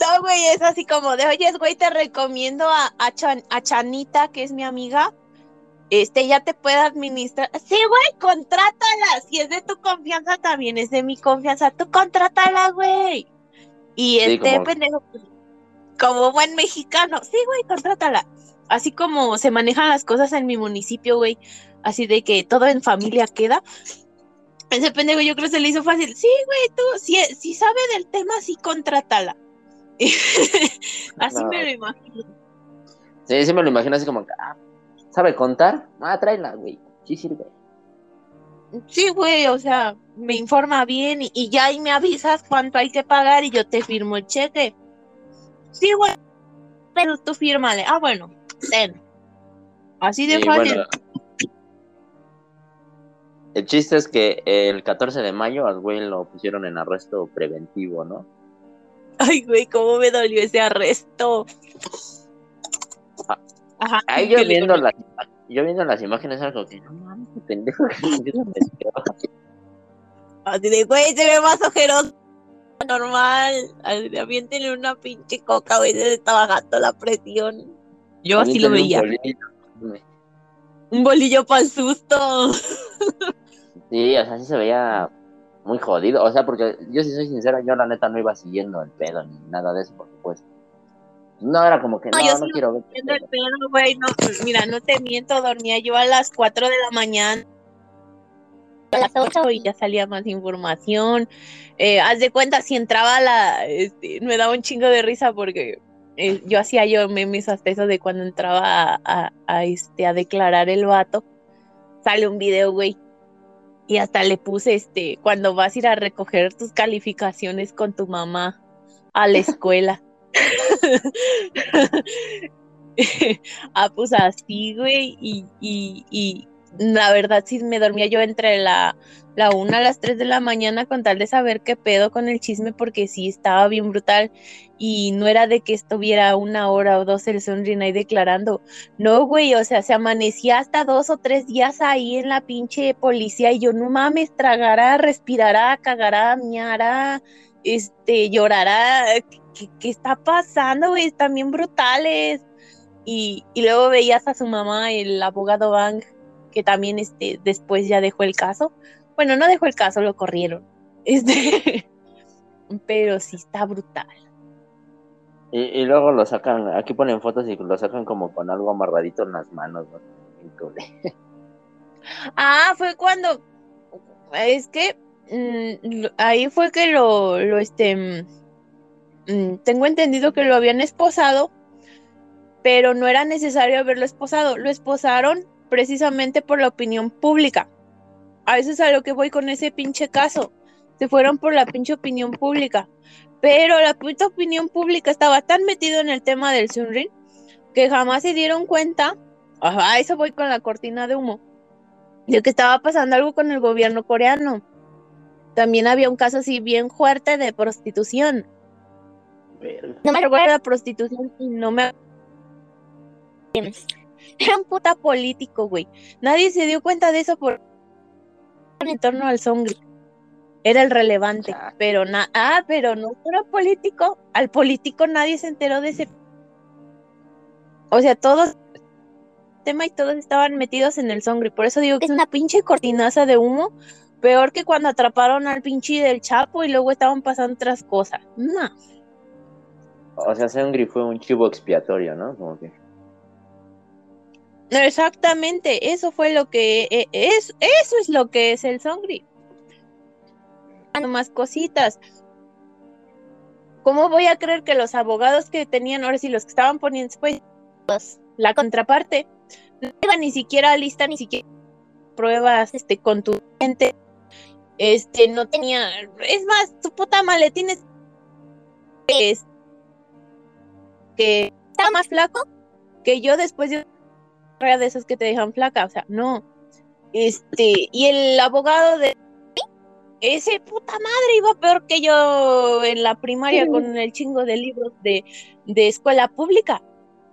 No, güey, es así como de, oye, güey, te recomiendo a, a, Chan, a Chanita, que es mi amiga, este ya te puede administrar. Sí, güey, contrátala. Si es de tu confianza, también es de mi confianza. Tú contrátala, güey. Y Sí, este como- pendejo, pues, como buen mexicano, sí, güey, contrátala. Así como se manejan las cosas en mi municipio, güey. Así de que todo en familia queda. Ese pendejo yo creo que se le hizo fácil. Sí, güey, tú, si, si sabe del tema, sí, contrátala. Así No. me lo imagino. Sí, sí me lo imagino así como, ah, ¿sabe contar? Ah, tráela, güey. Sí sirve. Sí, güey, o sea, me informa bien y, y ya ahí me avisas cuánto hay que pagar y yo te firmo el cheque. Sí, güey, pero tú fírmale. Ah, bueno, ten. Así de Y fácil. bueno, el chiste es que el 14 de mayo al güey lo pusieron en arresto preventivo, ¿no? Ay, güey, cómo me dolió ese arresto. Ajá. Ahí yo viendo, las, yo viendo las imágenes como que, no mames, qué pendejo que. Así de, güey, se ve más ojeroso. Normal. Así de, aviéntenle una pinche coca, güey, se le está bajando la presión. Yo así lo Aviéntale un veía. bolillo. Un bolillo para el susto. Sí, o sea, sí se veía muy jodido. O sea, porque yo si soy sincero, yo la neta no iba siguiendo el pedo ni nada de eso, por supuesto. No era como que, No, no, yo no, quiero ver. el güey, no, pues, mira, no te miento, dormía yo a las 4 de la mañana. A las 8 y ya salía más información. Eh, haz de cuenta, si entraba la. este, me daba un chingo de risa porque eh, yo hacía yo memes hasta eso de cuando entraba a, a- a, este, a declarar el vato. Sale un video, güey. Y hasta le puse este, cuando vas a ir a recoger tus calificaciones con tu mamá a la escuela. ah, pues así, güey, y, y, y la verdad sí me dormía yo entre la, la una a las tres de la mañana con tal de saber qué pedo con el chisme porque sí estaba bien brutal y no era de que estuviera una hora o dos el Sunrin ahí declarando. No, güey, o sea, se amanecía hasta dos o tres días ahí en la pinche policía y yo no mames, tragará, respirará, cagará, miará, este, llorará. ¿Qué, qué está pasando, güey? Están bien brutales. Y, y luego veías a su mamá, el abogado Bang, que también este, después ya dejó el caso. Bueno, no dejó el caso, lo corrieron. Este, pero sí está brutal. Y, luego lo sacan, aquí ponen fotos y lo sacan como con algo amarradito en las manos, ah, fue cuando, es que mm, ahí fue que lo, lo este, tengo entendido que lo habían esposado, pero no era necesario haberlo esposado, lo esposaron precisamente por la opinión pública. A veces a lo que voy con ese pinche caso. Se fueron por la pinche opinión pública. Pero la pinche opinión pública estaba tan metido en el tema del Sunrin que jamás se dieron cuenta. Ajá, eso voy con la cortina de humo. De que estaba pasando algo con el gobierno coreano. También había un caso así bien fuerte de prostitución. No me recuerdo la prostitución y no me era un puta político, güey. Nadie se dio cuenta de eso por en torno al Songri. Era el relevante, pero nada, ah, pero no era político. Al político nadie se enteró de ese. O sea, todos tema y todos estaban metidos en el Songri. Por eso digo que es una pinche cortinaza de humo. Peor que cuando atraparon al pinche del Chapo y luego estaban pasando otras cosas. No. O sea, Songri fue un chivo expiatorio, ¿no? Como que. Exactamente, eso fue lo que e, es, eso es lo que es el Songri. Más cositas. ¿Cómo voy a creer que los abogados que tenían ahora sí los que estaban poniendo pues, la contraparte no iban ni siquiera lista ni siquiera pruebas este contundentes este no tenía es más su puta maletín es está más flaco que yo después de de esas que te dejan flaca, o sea, no. Este, y el abogado de ese puta madre iba peor que yo en la primaria con el chingo de libros de, de escuela pública.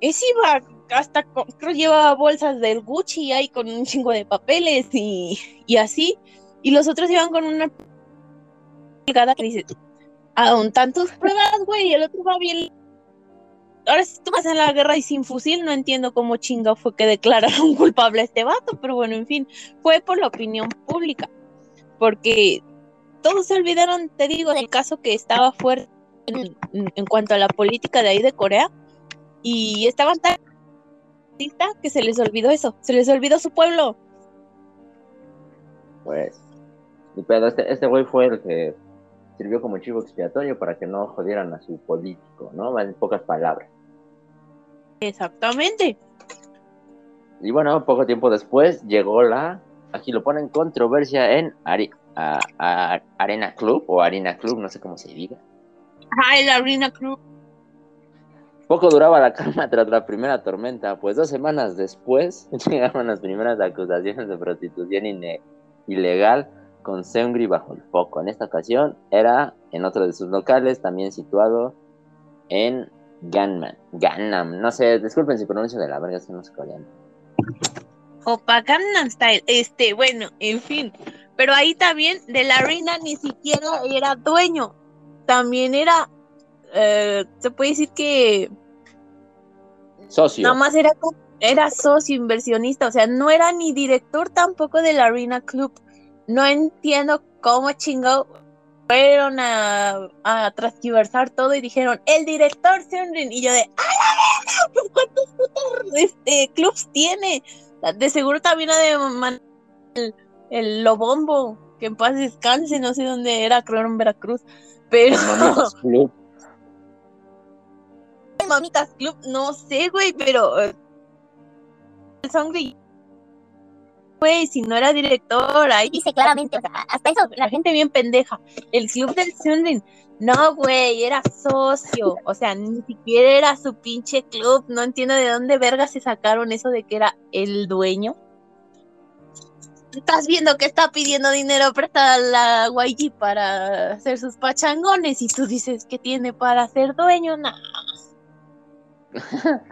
Ese iba hasta, creo llevaba bolsas del Gucci ahí con un chingo de papeles y, y así. Y los otros iban con una que dice, a un tantos pruebas, güey, el otro va bien ahora si tú vas a la guerra y sin fusil, no entiendo cómo chinga fue que declararon culpable a este vato, pero bueno, en fin, fue por la opinión pública, porque todos se olvidaron, te digo, del caso que estaba fuerte en, cuanto a la política de ahí de Corea, y estaban tan que se les olvidó eso, se les olvidó su pueblo. Pues, pero este, este güey fue el que sirvió como chivo expiatorio para que no jodieran a su político, ¿no? En pocas palabras. Exactamente. Y bueno, poco tiempo después llegó la, aquí lo ponen, controversia en Arena Club o Arena Club, no sé cómo se diga. Ay, la Arena Club. Poco duraba la calma tras la primera tormenta, pues dos semanas después llegaron las primeras acusaciones de prostitución ilegal con Seungri bajo el foco. En esta ocasión era en otro de sus locales, también situado en Ganman, Gangnam, no sé, disculpen si pronuncio de la verga, es que no sé coreano. Opa Gangnam Style, este, bueno, en fin, pero ahí también de la reina ni siquiera era dueño, también era, eh, se puede decir que... Socio. Nada más era, era socio inversionista, o sea, no era ni director tampoco de la Arena Club. No entiendo cómo chingado fueron a, a transgiversar todo y dijeron, el director Seunrin, y yo de, ¡a la verga! ¿Cuántos putos este, clubs tiene? De seguro también ha de el, el Lobombo, que en paz descanse, no sé dónde era, creo en Veracruz, pero... Mamitas Club. Mamitas Club, no sé, güey, pero... Eh, el Songri güey, si no era director, ahí dice claramente, o sea, hasta eso, la gente bien pendeja. El club del Sundin, no, güey, era socio, o sea, ni siquiera era su pinche club, no entiendo de dónde verga se sacaron eso de que era el dueño. estás viendo que está pidiendo dinero prestado a la YG para hacer sus pachangones y tú dices que tiene para ser dueño, nada.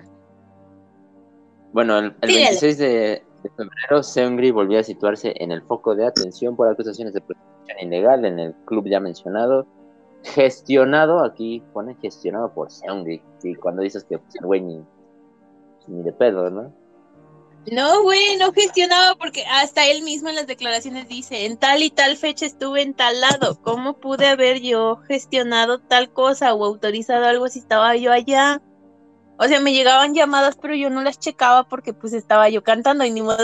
bueno, el, 26 de, febrero, Seungri volvió a situarse en el foco de atención por acusaciones de prostitución ilegal en el club ya mencionado, gestionado, aquí pone gestionado por Seungri, y cuando dices que pues, el güey ni, ni de pedo, ¿no? No, güey, no gestionaba porque hasta él mismo en las declaraciones dice, en tal y tal fecha estuve en tal lado, ¿cómo pude haber yo gestionado tal cosa o autorizado algo si estaba yo allá? O sea, me llegaban llamadas, pero yo no las checaba porque pues estaba yo cantando y ni modo,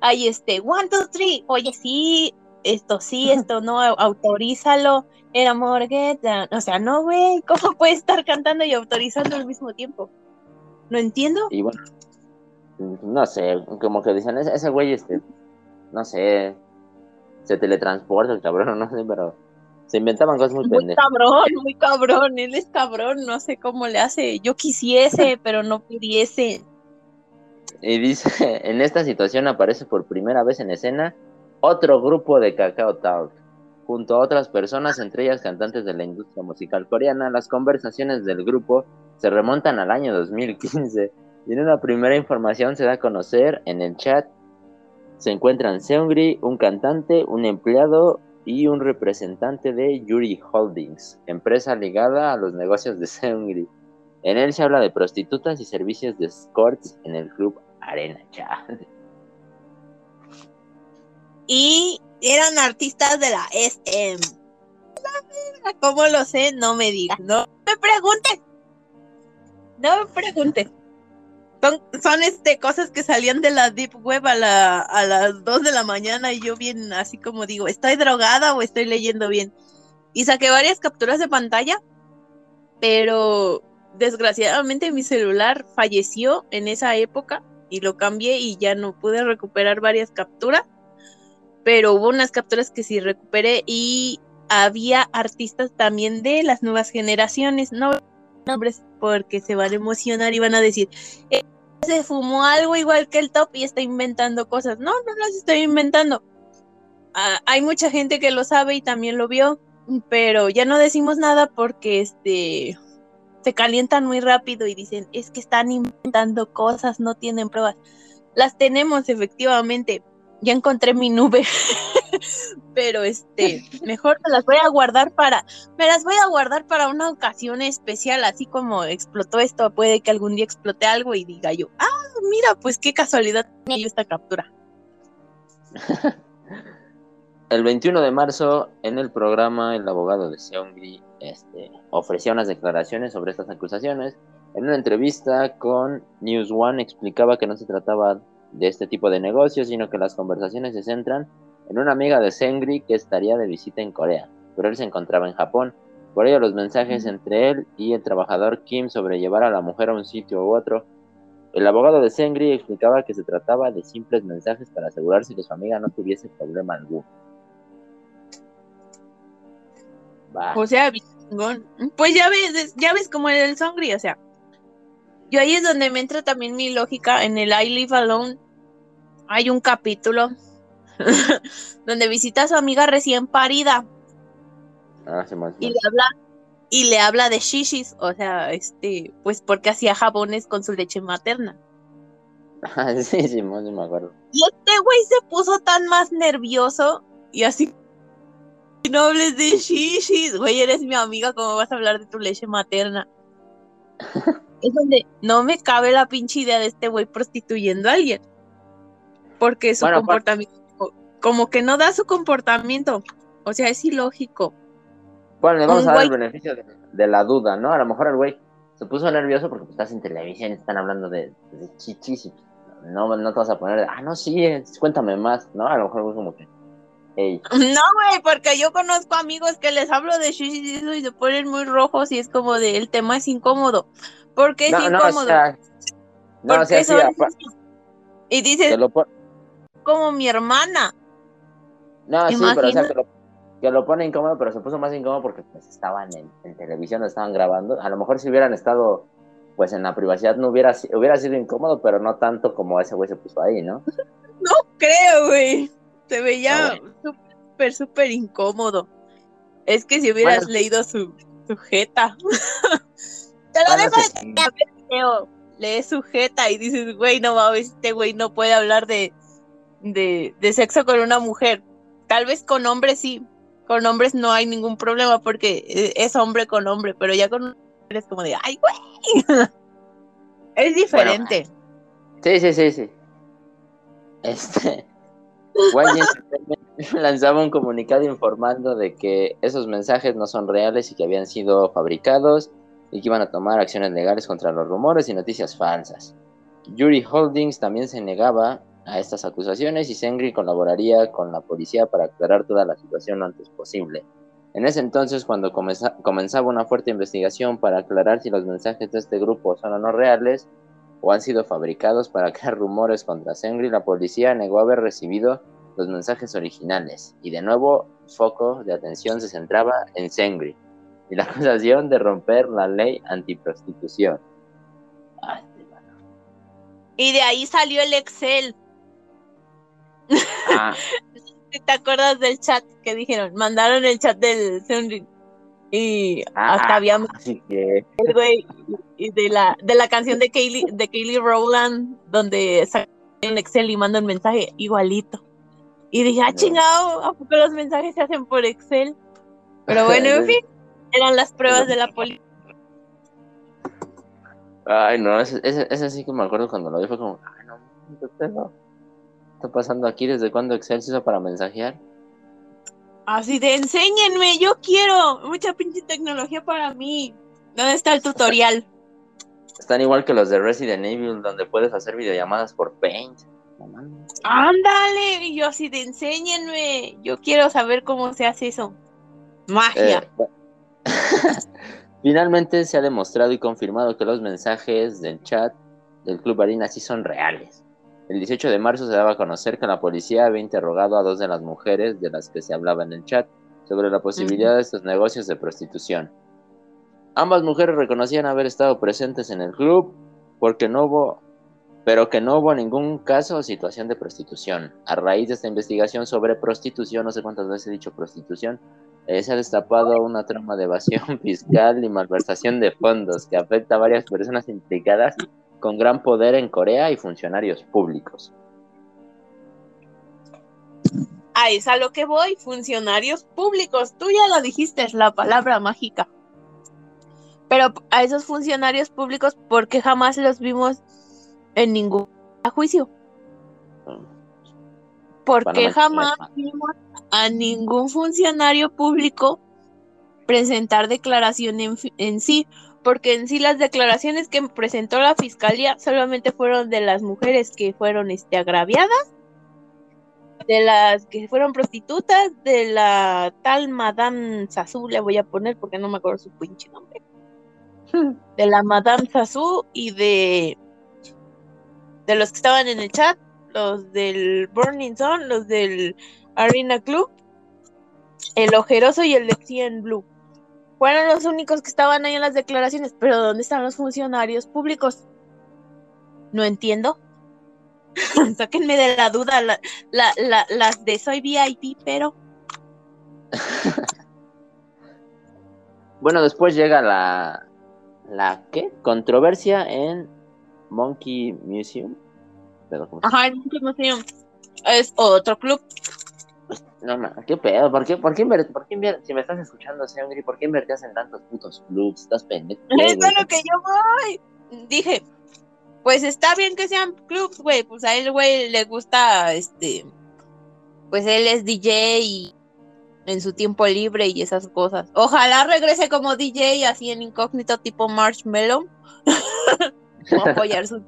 ay, este, one, two, three, oye, sí, esto sí, esto no, autorízalo, era morgueta, o sea, no, güey, ¿cómo puede estar cantando y autorizando al mismo tiempo? No entiendo. Y bueno, no sé, como que dicen, ese, güey, este, no sé, se teletransporta el cabrón, no sé, pero se inventaban cosas muy, muy cabrón, muy cabrón, él es cabrón, no sé cómo le hace, yo quisiese, pero no pudiese. Y dice, en esta situación aparece por primera vez en escena otro grupo de Cacao Talk. Junto a otras personas, entre ellas cantantes de la industria musical coreana, las conversaciones del grupo se remontan al año 2015 y en una primera información se da a conocer en el chat. Se encuentran Seungri, un cantante, un empleado y un representante de Yuri Holdings, empresa ligada a los negocios de Seungri. En él se habla de prostitutas y servicios de escorts en el club Arena Chat. Y eran artistas de la SM. ¿Cómo lo sé? No me digas. No me preguntes. No me preguntes. Son, este, cosas que salían de la Deep Web a, la, a las 2 de la mañana y yo bien así como digo, ¿estoy drogada o estoy leyendo bien? Y saqué varias capturas de pantalla, pero desgraciadamente mi celular falleció en esa época y lo cambié y ya no pude recuperar varias capturas, pero hubo unas capturas que sí recuperé y había artistas también de las nuevas generaciones, no nombres porque se van a emocionar y van a decir, eh, se fumó algo igual que el top y está inventando cosas. No, no las estoy inventando. Ah, hay mucha gente que lo sabe y también lo vio, pero ya no decimos nada porque este se calientan muy rápido y dicen, es que están inventando cosas, no tienen pruebas. Las tenemos efectivamente, ya encontré mi nube, pero este, mejor me las voy a guardar para, me las voy a guardar para una ocasión especial, así como explotó esto, puede que algún día explote algo y diga yo, ah, mira, pues qué casualidad tenía yo esta captura. el 21 de marzo, en el programa, el abogado de Seongri este, ofrecía unas declaraciones sobre estas acusaciones. En una entrevista con News One explicaba que no se trataba de este tipo de negocios, sino que las conversaciones se centran en una amiga de Sengri que estaría de visita en Corea, pero él se encontraba en Japón. Por ello los mensajes entre él y el trabajador Kim sobre llevar a la mujer a un sitio u otro. El abogado de Sengri explicaba que se trataba de simples mensajes para asegurarse que su amiga no tuviese problema alguno. O sea, pues ya ves, ya ves como el Songri, o sea, yo ahí es donde me entra también mi lógica. En el I Live Alone hay un capítulo donde visita a su amiga recién parida. Ah, y le habla y le habla de shishis, o sea, este, pues porque hacía jabones con su leche materna. Ah, sí, sí, me acuerdo. Y este güey se puso tan más nervioso y así no hables de shishis, güey, eres mi amiga, ¿cómo vas a hablar de tu leche materna? es donde no me cabe la pinche idea de este güey prostituyendo a alguien. Porque su comportamiento, como que no da su comportamiento. O sea, es ilógico. Bueno, le vamos a dar el beneficio de, la duda, ¿no? A lo mejor el güey se puso nervioso porque pues, estás en televisión y están hablando de, chichis y no, no te vas a poner, ah, no, sí, cuéntame más, ¿no? A lo mejor es como que, No, güey, porque yo conozco amigos que les hablo de chichis y se ponen muy rojos y es como de, el tema es incómodo. Porque es incómodo. No, o sea, y dices, como mi hermana. No, sí, pero o sea, que lo, pone incómodo, pero se puso más incómodo porque pues estaban en, televisión, estaban grabando. A lo mejor si hubieran estado pues en la privacidad no hubiera, hubiera sido incómodo, pero no tanto como ese güey se puso ahí, ¿no? no, creo, güey. Se veía súper, súper incómodo. Es que si hubieras leído su, sujeta. Te lo dejo de. Lee sujeta y dices, güey, no mames, este güey no puede hablar de, de, de sexo con una mujer. Tal vez con hombres sí. Con hombres no hay ningún problema porque e, es hombre con hombre, pero ya con mujeres como de, ay, güey. es diferente. sí, sí, sí, sí. Este. lanzaba un comunicado informando de que esos mensajes no son reales y que habían sido fabricados y que iban a tomar acciones legales contra los rumores y noticias falsas. Yuri Holdings también se negaba a estas acusaciones y Sengri colaboraría con la policía para aclarar toda la situación lo antes posible. En ese entonces, cuando comenzaba una fuerte investigación para aclarar si los mensajes de este grupo son o no reales, o han sido fabricados para crear rumores contra Sengri, la policía negó haber recibido los mensajes originales y de nuevo foco de atención se centraba en Sengri y la acusación de romper la ley antiprostitución. y de ahí salió el Excel. Ah. ¿Te acuerdas del chat que dijeron? Mandaron el chat del Sengri y ah, hasta había que... de la de la canción de Kaylee de Kaylee Rowland donde en Excel y manda un mensaje igualito y dije ah chingado a poco los mensajes se hacen por Excel pero bueno en fin eran las pruebas de la policía ay no ese, ese, sí que me acuerdo cuando lo vi fue como ay no ¿qué está pasando aquí desde cuando Excel se hizo para mensajear Así de enséñenme, yo quiero mucha pinche tecnología para mí. ¿Dónde está el tutorial? Están igual que los de Resident Evil, donde puedes hacer videollamadas por Paint. Ándale, y yo así de enséñenme, yo quiero saber cómo se hace eso. Magia. Eh, Finalmente se ha demostrado y confirmado que los mensajes del chat del Club Arena sí son reales. El 18 de marzo se daba a conocer que la policía había interrogado a dos de las mujeres de las que se hablaba en el chat sobre la posibilidad de estos negocios de prostitución. Ambas mujeres reconocían haber estado presentes en el club porque no hubo, pero que no hubo ningún caso o situación de prostitución. A raíz de esta investigación sobre prostitución, no sé cuántas veces he dicho prostitución, eh, se ha destapado una trama de evasión fiscal y malversación de fondos que afecta a varias personas implicadas con gran poder en Corea y funcionarios públicos. A es a lo que voy, funcionarios públicos. Tú ya lo dijiste, es la palabra mágica. Pero a esos funcionarios públicos, ¿por qué jamás los vimos en ningún juicio? Porque jamás vimos a ningún funcionario público presentar declaración en, en sí porque en sí las declaraciones que presentó la fiscalía solamente fueron de las mujeres que fueron este, agraviadas, de las que fueron prostitutas, de la tal Madame Sassou, le voy a poner porque no me acuerdo su pinche nombre, de la Madame Sassou y de, de los que estaban en el chat, los del Burning Zone, los del Arena Club, el Ojeroso y el de Cien Blue fueron los únicos que estaban ahí en las declaraciones, pero ¿dónde están los funcionarios públicos? No entiendo. Sáquenme de la duda las de soy VIP, pero... bueno, después llega la... ¿La qué? Controversia en Monkey Museum. Ajá, el Monkey Museum. Es otro club no, no, qué pedo, ¿por qué, por qué, por qué si me estás escuchando, Seungri, ¿por qué invertías en tantos putos clubs? Estás pendejo. Es lo que yo voy. Dije, pues está bien que sean clubs, güey, pues a él, güey, le gusta, este, pues él es DJ y en su tiempo libre y esas cosas. Ojalá regrese como DJ así en incógnito tipo Marshmallow. apoyar su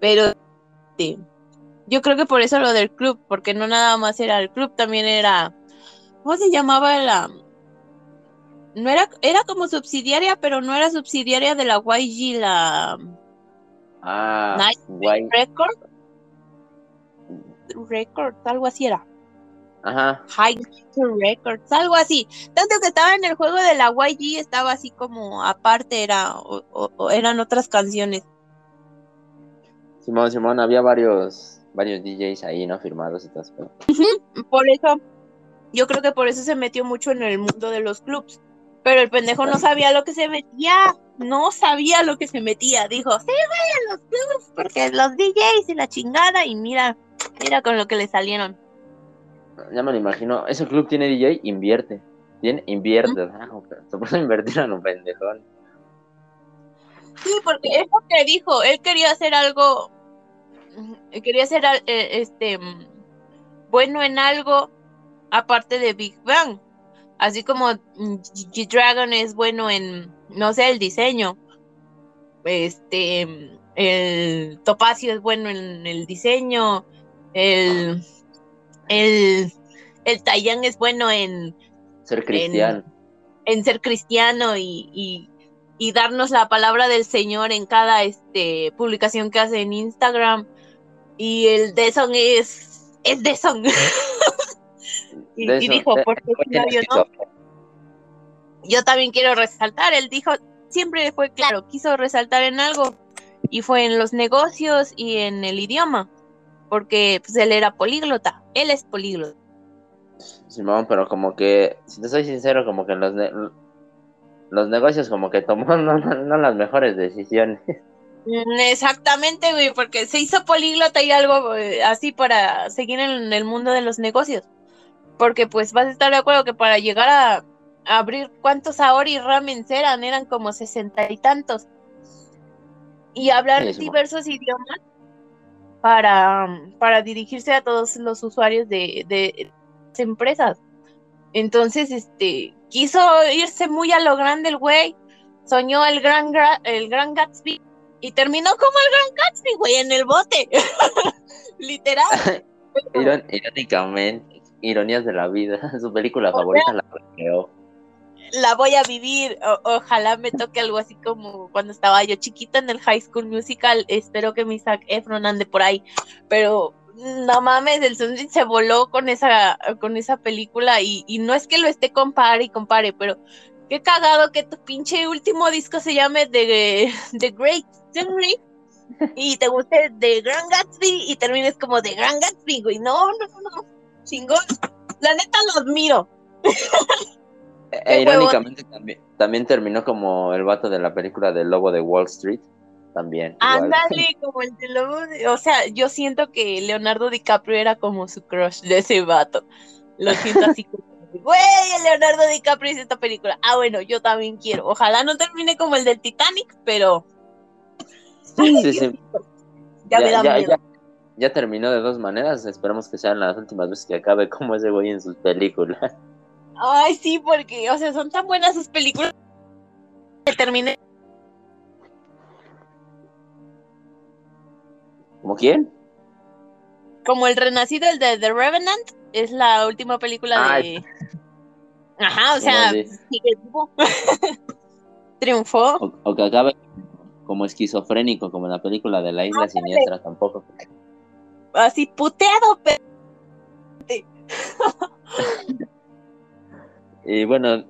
Pero, sí yo creo que por eso lo del club, porque no nada más era el club, también era, ¿cómo se llamaba la? No era, era como subsidiaria, pero no era subsidiaria de la YG, la ah, Night Record. Records, algo así era. Ajá. High Records, algo así. Tanto que estaba en el juego de la YG, estaba así como aparte, era, o, eran otras canciones. Simón, Simón, había varios varios DJs ahí, ¿no? Firmados y todo eso. Por eso, yo creo que por eso se metió mucho en el mundo de los clubs. Pero el pendejo no sabía lo que se metía, no sabía lo que se metía. Dijo, sí, vayan los clubs, porque los DJs y la chingada, y mira, mira con lo que le salieron. Ya me lo imagino. Ese club tiene DJ, invierte. Tiene, invierte. Se puede invertir en un pendejón. Sí, porque es lo que dijo. Él quería hacer algo. Quería hacer eh, este bueno en algo aparte de Big Bang. Así como G-Dragon es bueno en, no sé, el diseño. Este, el Topacio es bueno en el diseño. El, el, el es bueno en ser cristiano. En, ser cristiano y, y, darnos la palabra del Señor en cada este, publicación que hace en Instagram. Y el Deson es, es Deson. y, y, dijo, ¿por qué yo no? Yo también quiero resaltar, él dijo, siempre fue claro, quiso resaltar en algo y fue en los negocios y en el idioma, porque pues él era políglota, él es políglota. Simón, pero como que, si te soy sincero, como que los, los negocios como que tomó no, las mejores decisiones. Mm, exactamente, güey, porque se hizo políglota y algo eh, así para seguir en el mundo de los negocios. Porque pues vas a estar de acuerdo que para llegar a, abrir cuántos Aori Ramen eran, eran como sesenta y tantos. Y hablar diversos idiomas para, para dirigirse a todos los usuarios de, de empresas. Entonces, este, quiso irse muy a lo grande el güey, soñó el gran, el gran Gatsby y terminó como el gran Gatsby, güey, en el bote. Literal. Irónicamente, ironías de la vida, su película favorita la creó. La voy a vivir, ojalá me toque algo así como cuando estaba yo chiquita en el High School Musical, espero que mi Zac Efron ande por ahí, pero no mames, el Sundin se voló con esa, con esa película y, no es que lo esté compare y compare, pero qué cagado que tu pinche último disco se llame The, The Great Henry y te guste The Grand Gatsby y termines como The Grand Gatsby, güey. No, no, no, chingón. La neta lo admiro. E, irónicamente también, también terminó como el vato de la película del Lobo de Wall Street también. Ándale, como el de lobo. O sea, yo siento que Leonardo DiCaprio era como su crush de ese vato. Lo siento así como. Güey, Leonardo DiCaprio hizo esta película. Ah, bueno, yo también quiero. Ojalá no termine como el del Titanic, pero. Sí, sí. Ya, me da miedo. Ya, terminó de dos maneras. Esperemos que sean las últimas veces que acabe como ese güey en sus películas. Ay, sí, porque, o sea, son tan buenas sus películas que termine ¿Como quién? Como el renacido, el de The Revenant, es la última película de. Ajá, o sea, Triunfó. O, que acabe como esquizofrénico, como en la película de la isla siniestra, tampoco. Así puteado, pero. y bueno,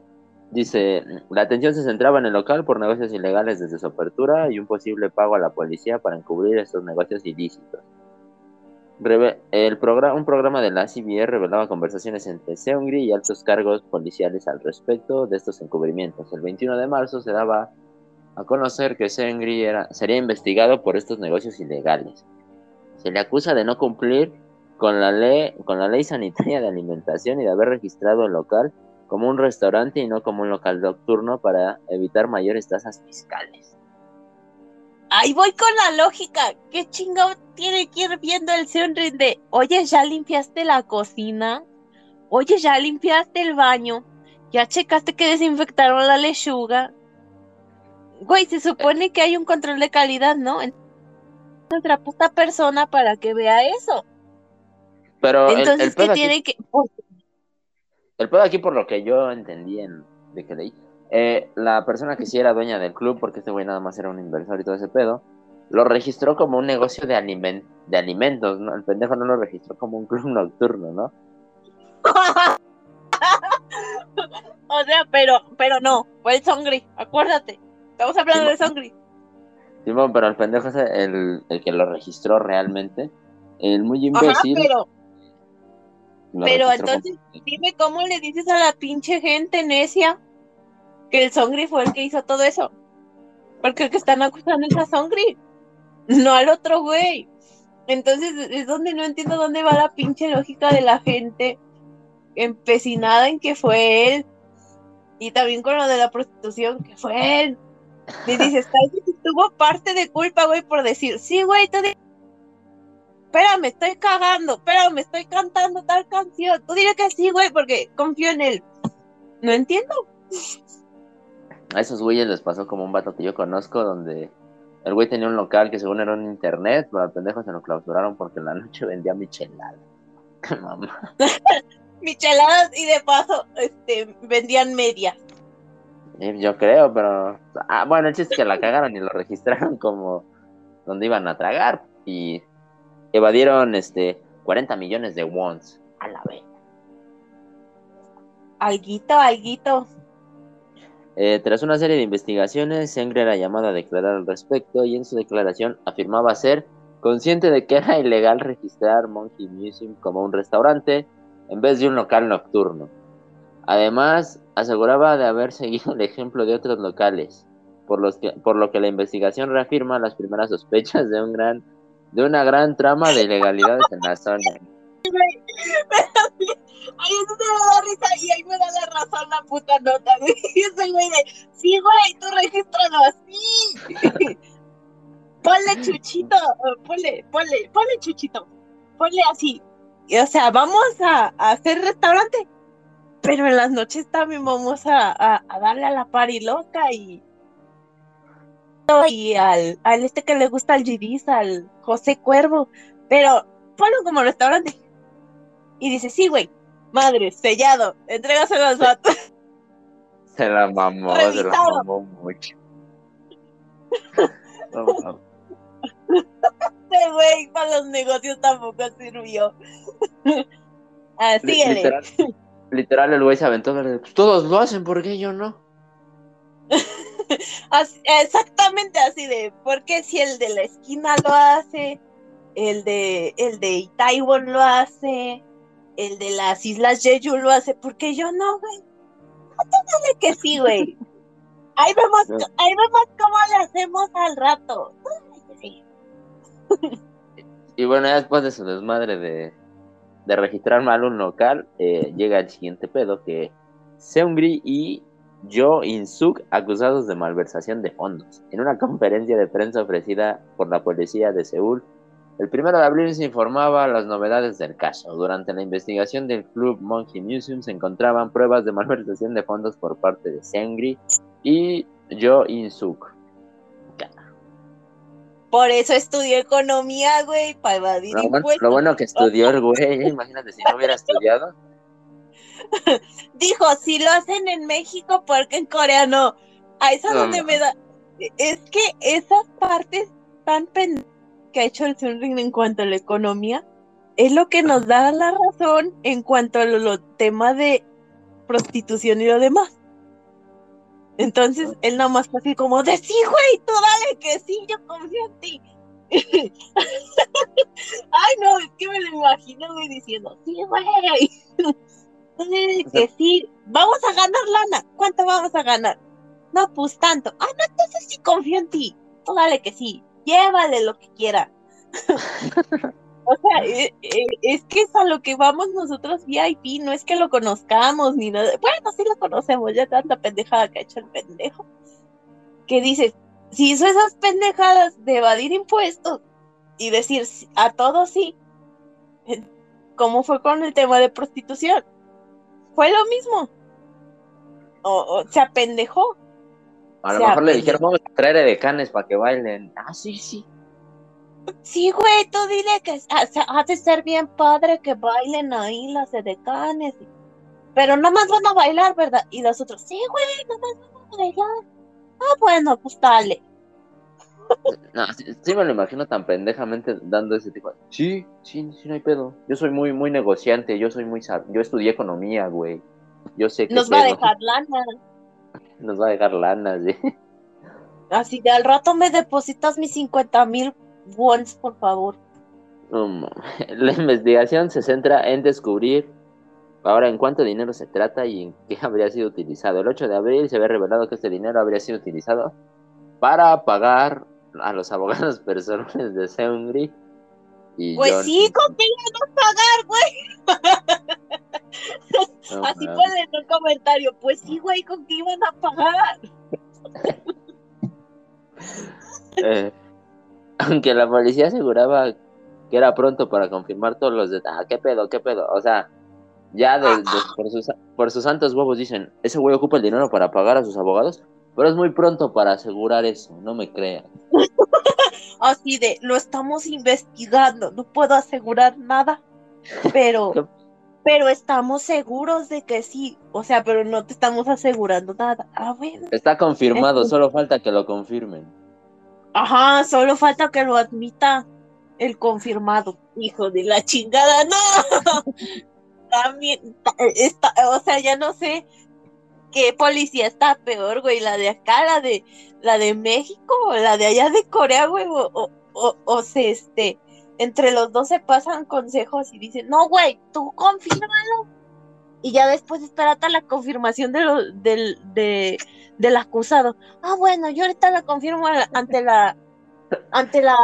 Dice, la atención se centraba en el local por negocios ilegales desde su apertura y un posible pago a la policía para encubrir estos negocios ilícitos. El programa, un programa de la CBR revelaba conversaciones entre Seungri y altos cargos policiales al respecto de estos encubrimientos. El 21 de marzo se daba a conocer que Seungri era, sería investigado por estos negocios ilegales. Se le acusa de no cumplir con la ley, con la ley sanitaria de alimentación y de haber registrado el local como un restaurante y no como un local nocturno para evitar mayores tasas fiscales. Ahí voy con la lógica. ¿Qué chingado tiene que ir viendo el Senrin de, oye, ya limpiaste la cocina? Oye, ya limpiaste el baño? ¿Ya checaste que desinfectaron la lechuga? Güey, se supone que hay un control de calidad, ¿no? Nuestra puta persona para que vea eso. Pero entonces, ¿qué tiene que...? El pedo aquí, por lo que yo entendí en, de que leí, eh, la persona que sí era dueña del club, porque este güey nada más era un inversor y todo ese pedo, lo registró como un negocio de, de alimentos, ¿no? El pendejo no lo registró como un club nocturno, ¿no? o sea, pero, pero no, fue el Songri, acuérdate. Estamos hablando de Songri. Simón, pero el pendejo es el, el que lo registró realmente El muy imbécil. pero, pero entonces, dime cómo le dices a la pinche gente necia que el Songri fue el que hizo todo eso. Porque el que están acusando es a Songri, no al otro güey. Entonces es donde no entiendo dónde va la pinche lógica de la gente empecinada en que fue él. Y también con lo de la prostitución, que fue él. Y dices, tuvo parte de culpa, güey, por decir, sí, güey, tú espérame, estoy cagando, espérame, estoy cantando tal canción. Tú dirías que sí, güey, porque confío en él. No entiendo. A esos güeyes les pasó como un vato que yo conozco, donde el güey tenía un local que según era un internet, pero al pendejo se lo clausuraron porque en la noche vendía micheladas. Mamá. micheladas y de paso este, vendían medias. Yo creo, pero. Ah, bueno, el chiste es que la cagaron y lo registraron como donde iban a tragar y evadieron este 40 millones de wons a la vez. Alguito, alguito. Eh, tras una serie de investigaciones, Sengre era llamado a declarar al respecto y en su declaración afirmaba ser consciente de que era ilegal registrar Monkey Museum como un restaurante en vez de un local nocturno. Además, aseguraba de haber seguido el ejemplo de otros locales, por, los lo que la investigación reafirma las primeras sospechas de un gran de una gran trama de ilegalidades en la zona. Ay, eso me da risa y ahí me da la razón la puta nota, güey. Ese güey de, sí, güey, tú regístralo así. ponle chuchito, ponle, ponle, ponle chuchito, ponle así. Y, o sea, vamos a, hacer restaurante, pero en las noches también vamos a, darle a la pari loca y y al, este que le gusta al Giris, al José Cuervo, pero ponlo como restaurante. Y dice, sí, güey, madre, sellado, entrégaselo al SAT. Se la mamó, se la mamó mucho. Este güey para los negocios tampoco sirvió. Así es. Literal, literal, el güey se aventó, pues todos lo hacen, ¿por qué yo no? exactamente así de, porque si el de la esquina lo hace, el de el de Taiwán lo hace, el de las Islas Jeju lo hace, porque yo no, güey. Dale que sí, güey. Ahí vemos, ahí vemos cómo le hacemos al rato. Y bueno, después de su desmadre de, de registrar mal un local, eh, llega el siguiente pedo que Seungri y Jo In-suk acusados de malversación de fondos. En una conferencia de prensa ofrecida por la policía de Seúl, el primero de abril se informaba las novedades del caso. Durante la investigación del Club Monkey Museum se encontraban pruebas de malversación de fondos por parte de Sengri y Jo In-suk. Por eso estudió economía, güey, para evadir lo bueno, lo bueno que estudió el güey, imagínate si no hubiera estudiado. Dijo, si lo hacen en México, porque en Corea no? Ahí es donde me da. Es que esas partes tan pendientes que ha hecho el Sunring en cuanto a la economía es lo que nos da la razón en cuanto a los temas de prostitución y lo demás. Entonces, él nada más fue así como de sí, güey, tú dale que sí, yo confío en ti. Ay, no, es que me lo imagino, güey, diciendo, sí, güey. que sí, vamos a ganar lana. ¿Cuánto vamos a ganar? No, pues tanto. Ah, no, entonces sí confío en ti. Tú dale que sí. Llévale lo que quiera. o sea, eh, eh, es que es a lo que vamos nosotros VIP, no es que lo conozcamos ni nada. Bueno, sí lo conocemos, ya tanta pendejada que ha hecho el pendejo. Que dices, si hizo esas pendejadas de evadir impuestos y decir a todos sí, ¿cómo fue con el tema de prostitución? fue lo mismo. O, se apendejó. A lo mejor le dijeron, vamos a traer decanes para que bailen. Ah, sí, sí. Sí, güey, tú dile que hace ser bien padre que bailen ahí las decanes. Pero nada más van a bailar, ¿verdad? Y los otros, sí, güey, nada más van a bailar. Ah, bueno, pues dale. No, sí, me lo imagino tan pendejamente dando ese tipo. Sí, sí, sí, no hay pedo. Yo soy muy, muy negociante, yo soy muy yo estudié economía, güey. Yo sé que Nos va a dejar lana. Nos va a dejar lana, sí. Así de al rato me depositas mis 50 mil wons, por favor. la investigación se centra en descubrir ahora en cuánto dinero se trata y en qué habría sido utilizado. El 8 de abril se había revelado que este dinero habría sido utilizado para pagar a los abogados personales de Seungri. Y pues sí, ¿con qué iban a pagar, güey? Así puede el comentario. Pues sí, güey, ¿con qué iban a pagar? Eh, aunque la policía aseguraba que era pronto para confirmar todos los detalles. Ah, ¿qué pedo, qué pedo? O sea, ya por, sus, por sus santos huevos dicen, ese güey ocupa el dinero para pagar a sus abogados, pero es muy pronto para asegurar eso, no me crean. Así de, lo estamos investigando, no puedo asegurar nada, pero, pero estamos seguros de que sí, o sea, pero no te estamos asegurando nada. Ah, bueno. Está confirmado, solo falta que lo confirmen. Ajá, solo falta que lo admita el confirmado. Hijo de la chingada, no. También, está, o sea, ya no sé qué policía está peor, güey, la de acá, la de la de México, o la de allá de Corea, güey, o, o, o, se, este, entre los dos se pasan consejos y dicen, no, güey, tú confírmalo. Y ya después espérate la confirmación de lo, del, de, del acusado. Ah, bueno, yo ahorita la confirmo ante la ante la,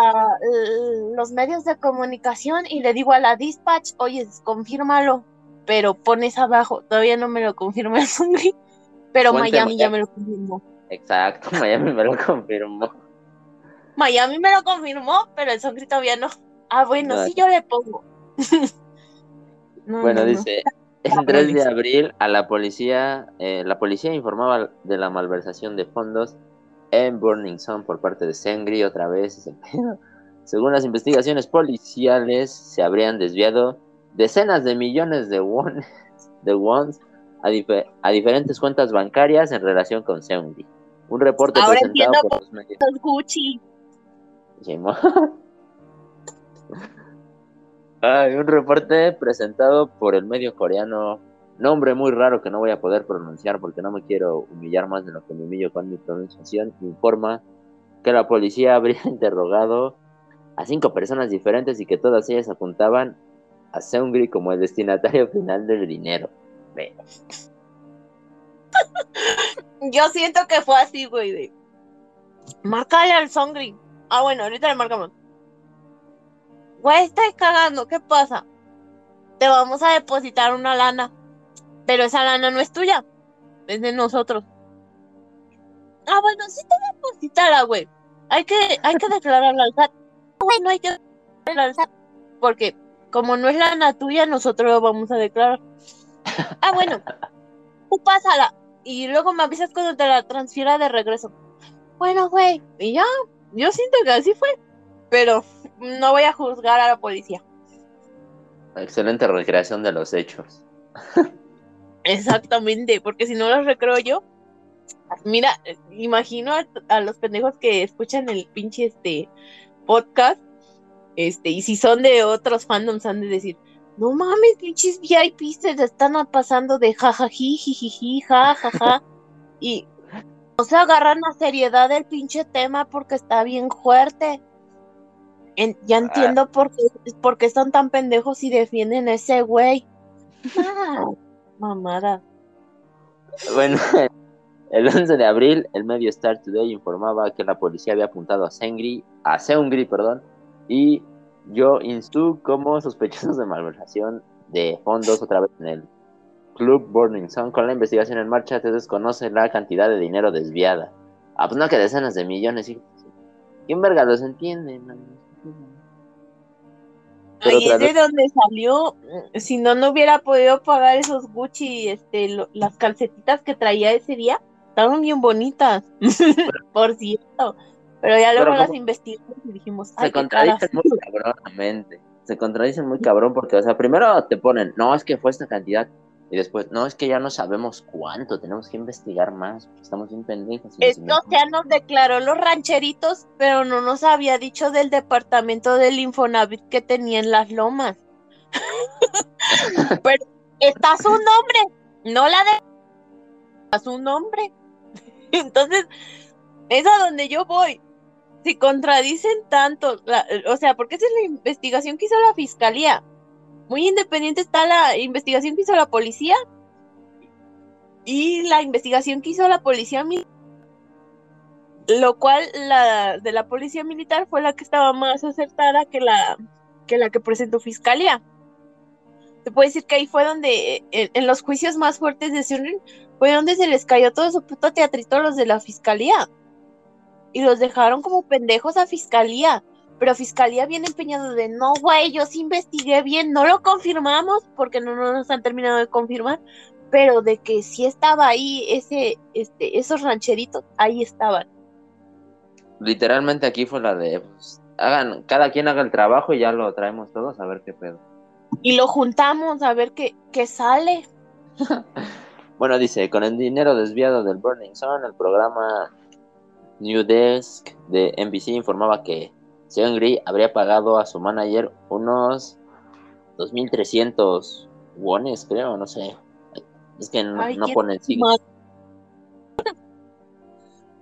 los medios de comunicación y le digo a la dispatch, oye, confírmalo, pero pones abajo, todavía no me lo confirma el Sungri, pero Miami ya me lo confirmó. Exacto, Miami me lo confirmó. Miami me lo confirmó, pero el Sungri todavía no. Ah, bueno, sí yo le pongo. bueno, dice, el 3 de abril a la policía, eh, la policía informaba de la malversación de fondos en Burning Sun por parte de Sengri, otra vez Según las investigaciones policiales, se habrían desviado decenas de millones de won, de wons a, diferentes cuentas bancarias en relación con Sengri. Un reporte presentado por los medios. Gucci. Un reporte presentado por el medio coreano nombre muy raro que no voy a poder pronunciar porque no me quiero humillar más de lo que me humillo con mi pronunciación, informa que la policía habría interrogado a cinco personas diferentes y que todas ellas apuntaban a Seungri como el destinatario final del dinero. Yo siento que fue así, güey. Marcale al Seungri. Ah, bueno, ahorita le marcamos. Güey, estás cagando, ¿qué pasa? Te vamos a depositar una lana pero esa lana no es tuya, es de nosotros. Ah, bueno, sí te depositara, güey. Hay que, hay que declararla al SAT. Güey, no hay que declararla al SAT. Porque como no es lana tuya, nosotros lo vamos a declarar. Ah, bueno. Tú pásala. Y luego me avisas cuando te la transfiera de regreso. Bueno, güey. Y ya, yo siento que así fue. Pero no voy a juzgar a la policía. Excelente recreación de los hechos. Exactamente, porque si no los recreo yo, mira, imagino a, los pendejos que escuchan el pinche este podcast, este, y si son de otros fandoms han de decir, no mames, pinches VIP se están pasando de jajaji, jijiji, jajaja, y no se agarran a seriedad del pinche tema porque está bien fuerte. Ya ah. entiendo por qué, por qué están tan pendejos y defienden a ese güey. Ah mamada. Bueno, el 11 de abril, el medio Star Today informaba que la policía había apuntado a Sengri, a Seungri, perdón, y yo Instu como sospechosos de malversación de fondos otra vez en el Club Burning Sun. Con la investigación en marcha se desconoce la cantidad de dinero desviada. Ah, pues no que decenas de millones. ¿Quién verga los entiende? Ahí es de donde salió. Si no, no hubiera podido pagar esos Gucci, este, las calcetitas que traía ese día. Estaban bien bonitas, por cierto. Pero ya luego las investigamos y dijimos. Se contradicen muy cabronamente. Se contradicen muy cabrón porque, o sea, primero te ponen, no, es que fue esta cantidad. Y después, no, es que ya no sabemos cuánto, tenemos que investigar más, estamos bien pendejos. Esto ya nos declaró los rancheritos, pero no nos había dicho del departamento del Infonavit que tenía en las lomas. pero está su nombre, no la de... Está su nombre. Entonces, es a donde yo voy. se contradicen tanto, o sea, porque esa es la investigación que hizo la fiscalía. Muy independiente está la investigación que hizo la policía y la investigación que hizo la policía militar, lo cual la de la policía militar fue la que estaba más acertada que la que la que presentó fiscalía. Se puede decir que ahí fue donde, en, los juicios más fuertes de Sunrin, fue donde se les cayó todo su puto teatrito a los de la fiscalía. Y los dejaron como pendejos a fiscalía. Pero fiscalía bien empeñado de no, güey, yo sí investigué bien, no lo confirmamos porque no, nos han terminado de confirmar, pero de que sí estaba ahí ese, este, esos rancheritos, ahí estaban. Literalmente aquí fue la de pues, hagan, cada quien haga el trabajo y ya lo traemos todos a ver qué pedo. Y lo juntamos a ver qué, qué sale. bueno, dice, con el dinero desviado del Burning Sun, el programa New Desk de NBC informaba que Seungri habría pagado a su manager unos 2.300 wones, creo, no sé. Es que no, no ponen signos.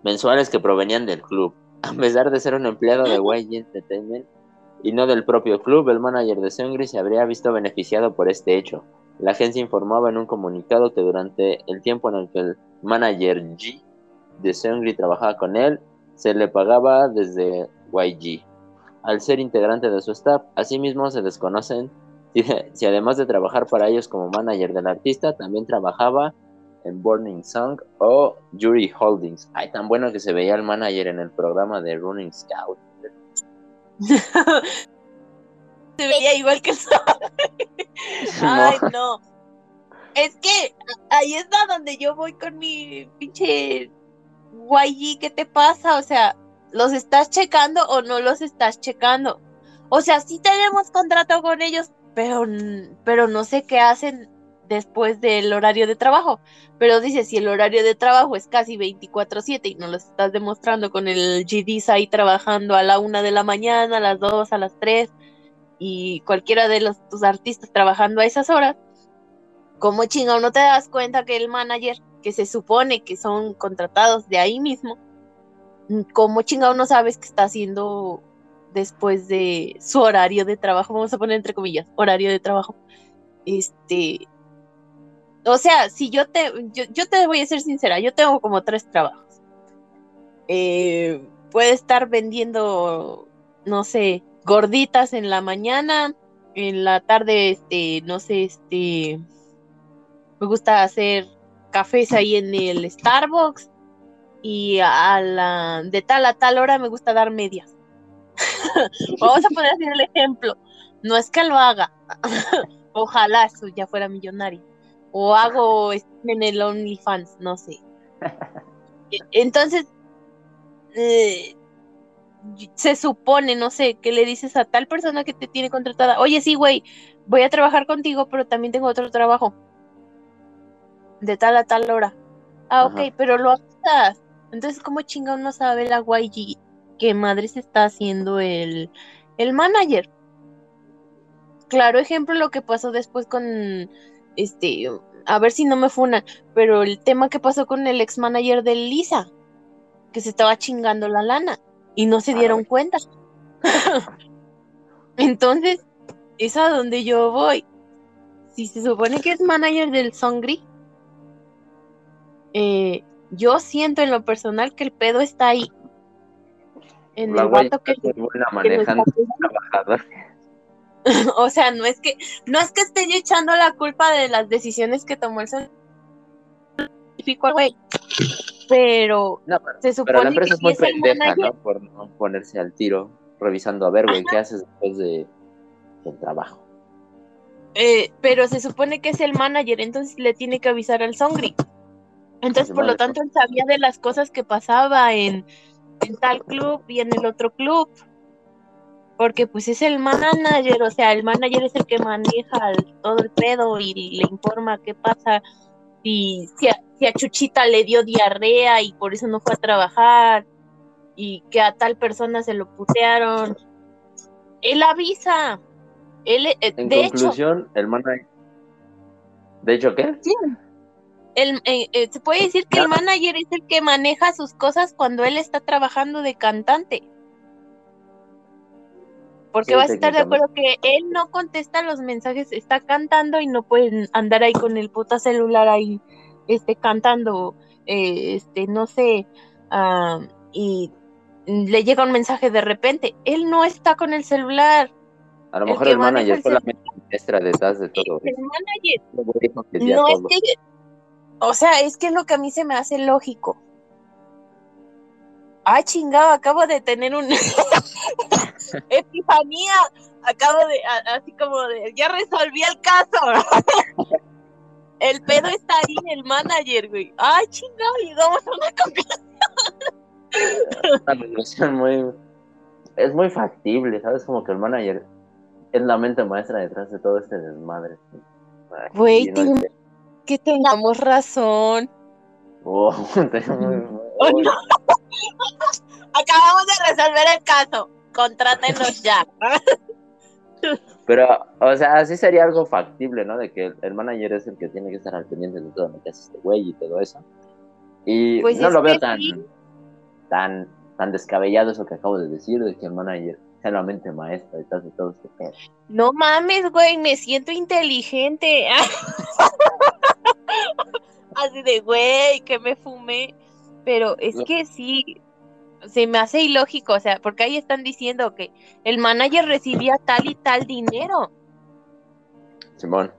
Mensuales que provenían del club. A pesar de ser un empleado de YG Entertainment y no del propio club, el manager de Seungri se habría visto beneficiado por este hecho. La agencia informaba en un comunicado que durante el tiempo en el que el manager G de Seungri trabajaba con él, se le pagaba desde YG. Al ser integrante de su staff, asimismo se desconocen si además de trabajar para ellos como manager del artista, también trabajaba en Burning Song o Jury Holdings. Ay, tan bueno que se veía el manager en el programa de Running Scout. se veía igual que el Ay, no. Es que ahí está donde yo voy con mi pinche YG, ¿qué te pasa? O sea, ¿los estás checando o no los estás checando? O sea, sí tenemos contrato con ellos, pero, pero no sé qué hacen después del horario de trabajo. Pero dice, si el horario de trabajo es casi 24/7 y no lo estás demostrando con el GDs ahí trabajando a la una de la mañana, a las dos, a las tres, y cualquiera de los tus artistas trabajando a esas horas, ¿cómo chingado no te das cuenta que el manager, que se supone que son contratados de ahí mismo, ¿cómo chingado no sabes que está haciendo después de su horario de trabajo? Vamos a poner entre comillas, horario de trabajo. Este, o sea, si yo te, yo, te voy a ser sincera, yo tengo como tres trabajos. Eh, puede estar vendiendo, no sé, gorditas en la mañana, en la tarde, este, no sé, este, me gusta hacer cafés ahí en el Starbucks y a la, de tal a tal hora me gusta dar medias. Vamos a poner así el ejemplo. No es que lo haga. Ojalá eso ya fuera millonario o hago en el OnlyFans, no sé. Entonces, eh, se supone, no sé, que le dices a tal persona que te tiene contratada, oye, sí, güey, voy a trabajar contigo, pero también tengo otro trabajo. De tal a tal hora. Ah, ok, pero lo haces. Entonces, ¿cómo chingón no sabe la YG que madre se está haciendo el, el manager? Claro ejemplo lo que pasó después con este, a ver si no me funan, pero el tema que pasó con el ex manager de Lisa, que se estaba chingando la lana y no se ah, dieron cuenta. Entonces, es a donde yo voy. Si se supone que es manager del Songri, eh, yo siento en lo personal que el pedo está ahí. En el vato que, que manejando o sea, no es que, no es que esté yo echando la culpa de las decisiones que tomó el güey. Pero, se supone pero la empresa es muy pendeja, ¿no? Por no ponerse al tiro, revisando a ver, güey, ¿qué haces después de, del trabajo? Eh, pero se supone que es el manager, entonces le tiene que avisar al Songri. Entonces, por lo tanto, él sabía de las cosas que pasaba en, en tal club y en el otro club porque pues es el manager, o sea, el manager es el que maneja todo el pedo y le informa qué pasa, si, si, a, Chuchita le dio diarrea y por eso no fue a trabajar, y que a tal persona se lo putearon. Él avisa. Él, eh, en conclusión, el manager... ¿De hecho qué? Sí. El, eh, eh, se puede decir que el manager es el que maneja sus cosas cuando él está trabajando de cantante. Porque Sí, vas a estar de acuerdo que él no contesta los mensajes, está cantando y no pueden andar ahí con el puta celular ahí, este, cantando, eh, este, no sé, ah, y le llega un mensaje de repente. Él no está con el celular. A lo mejor el, manager el fue la celular. mente maestra detrás de todo. El manager no es que, o sea, es que es lo que a mí se me hace lógico. Ay, chingado, acabo de tener una epifanía. Acabo de, a- así como de, ya resolví el caso. El pedo está ahí, el manager, güey. Ay, chingado, llegamos a una conclusión. Una conclusión muy. Es muy factible, ¿sabes? Como que el manager es la mente maestra detrás de todo este desmadre. Güey, no. Que tengamos razón. Oh, tengo muy- Oh, no. Acabamos de resolver el caso. Contrátenos ya. Pero, o sea, así sería algo factible, ¿no? De que el, manager es el que tiene que estar al pendiente de todo lo que hace este güey y todo eso. Y Pues no es lo veo tan, sí. tan, tan descabellado eso que acabo de decir, de que el manager sea la mente maestra detrás de todo este pedo. No mames, güey, me siento inteligente. Así de, güey, que me fumé. Pero es No. que sí, se me hace ilógico, o sea, porque ahí están diciendo que el manager recibía tal y tal dinero. Simón.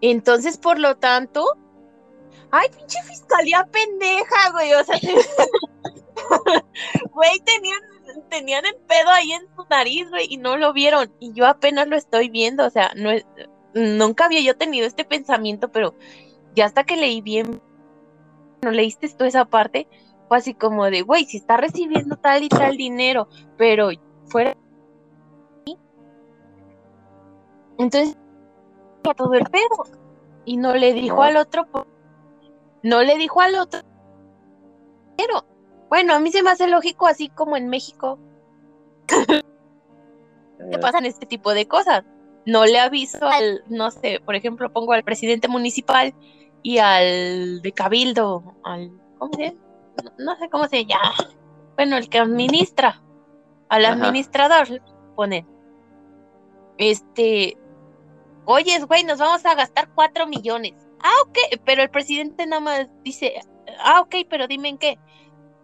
Entonces, por lo tanto, ay, pinche fiscalía pendeja, güey, o sea, güey, tenían, tenían el pedo ahí en su nariz, güey, y no lo vieron, y yo apenas lo estoy viendo, o sea, no es, nunca había yo tenido este pensamiento, pero ya hasta que leí bien, no leíste tú esa parte, fue así como de, güey, si está recibiendo tal y tal dinero, pero fuera entonces todo el pedo y no le dijo al otro no le dijo al otro pero bueno a mí se me hace lógico así como en México. Que Eh, pasan este tipo de cosas. No le aviso al no sé por ejemplo pongo al presidente municipal y al de cabildo al cómo se llama? no, sé cómo se llama bueno el que administra al Ajá. administrador ponen este Oyes, güey, nos vamos a gastar cuatro millones. Ah, ok, pero el presidente nada más dice, ah, ok, pero dime en qué.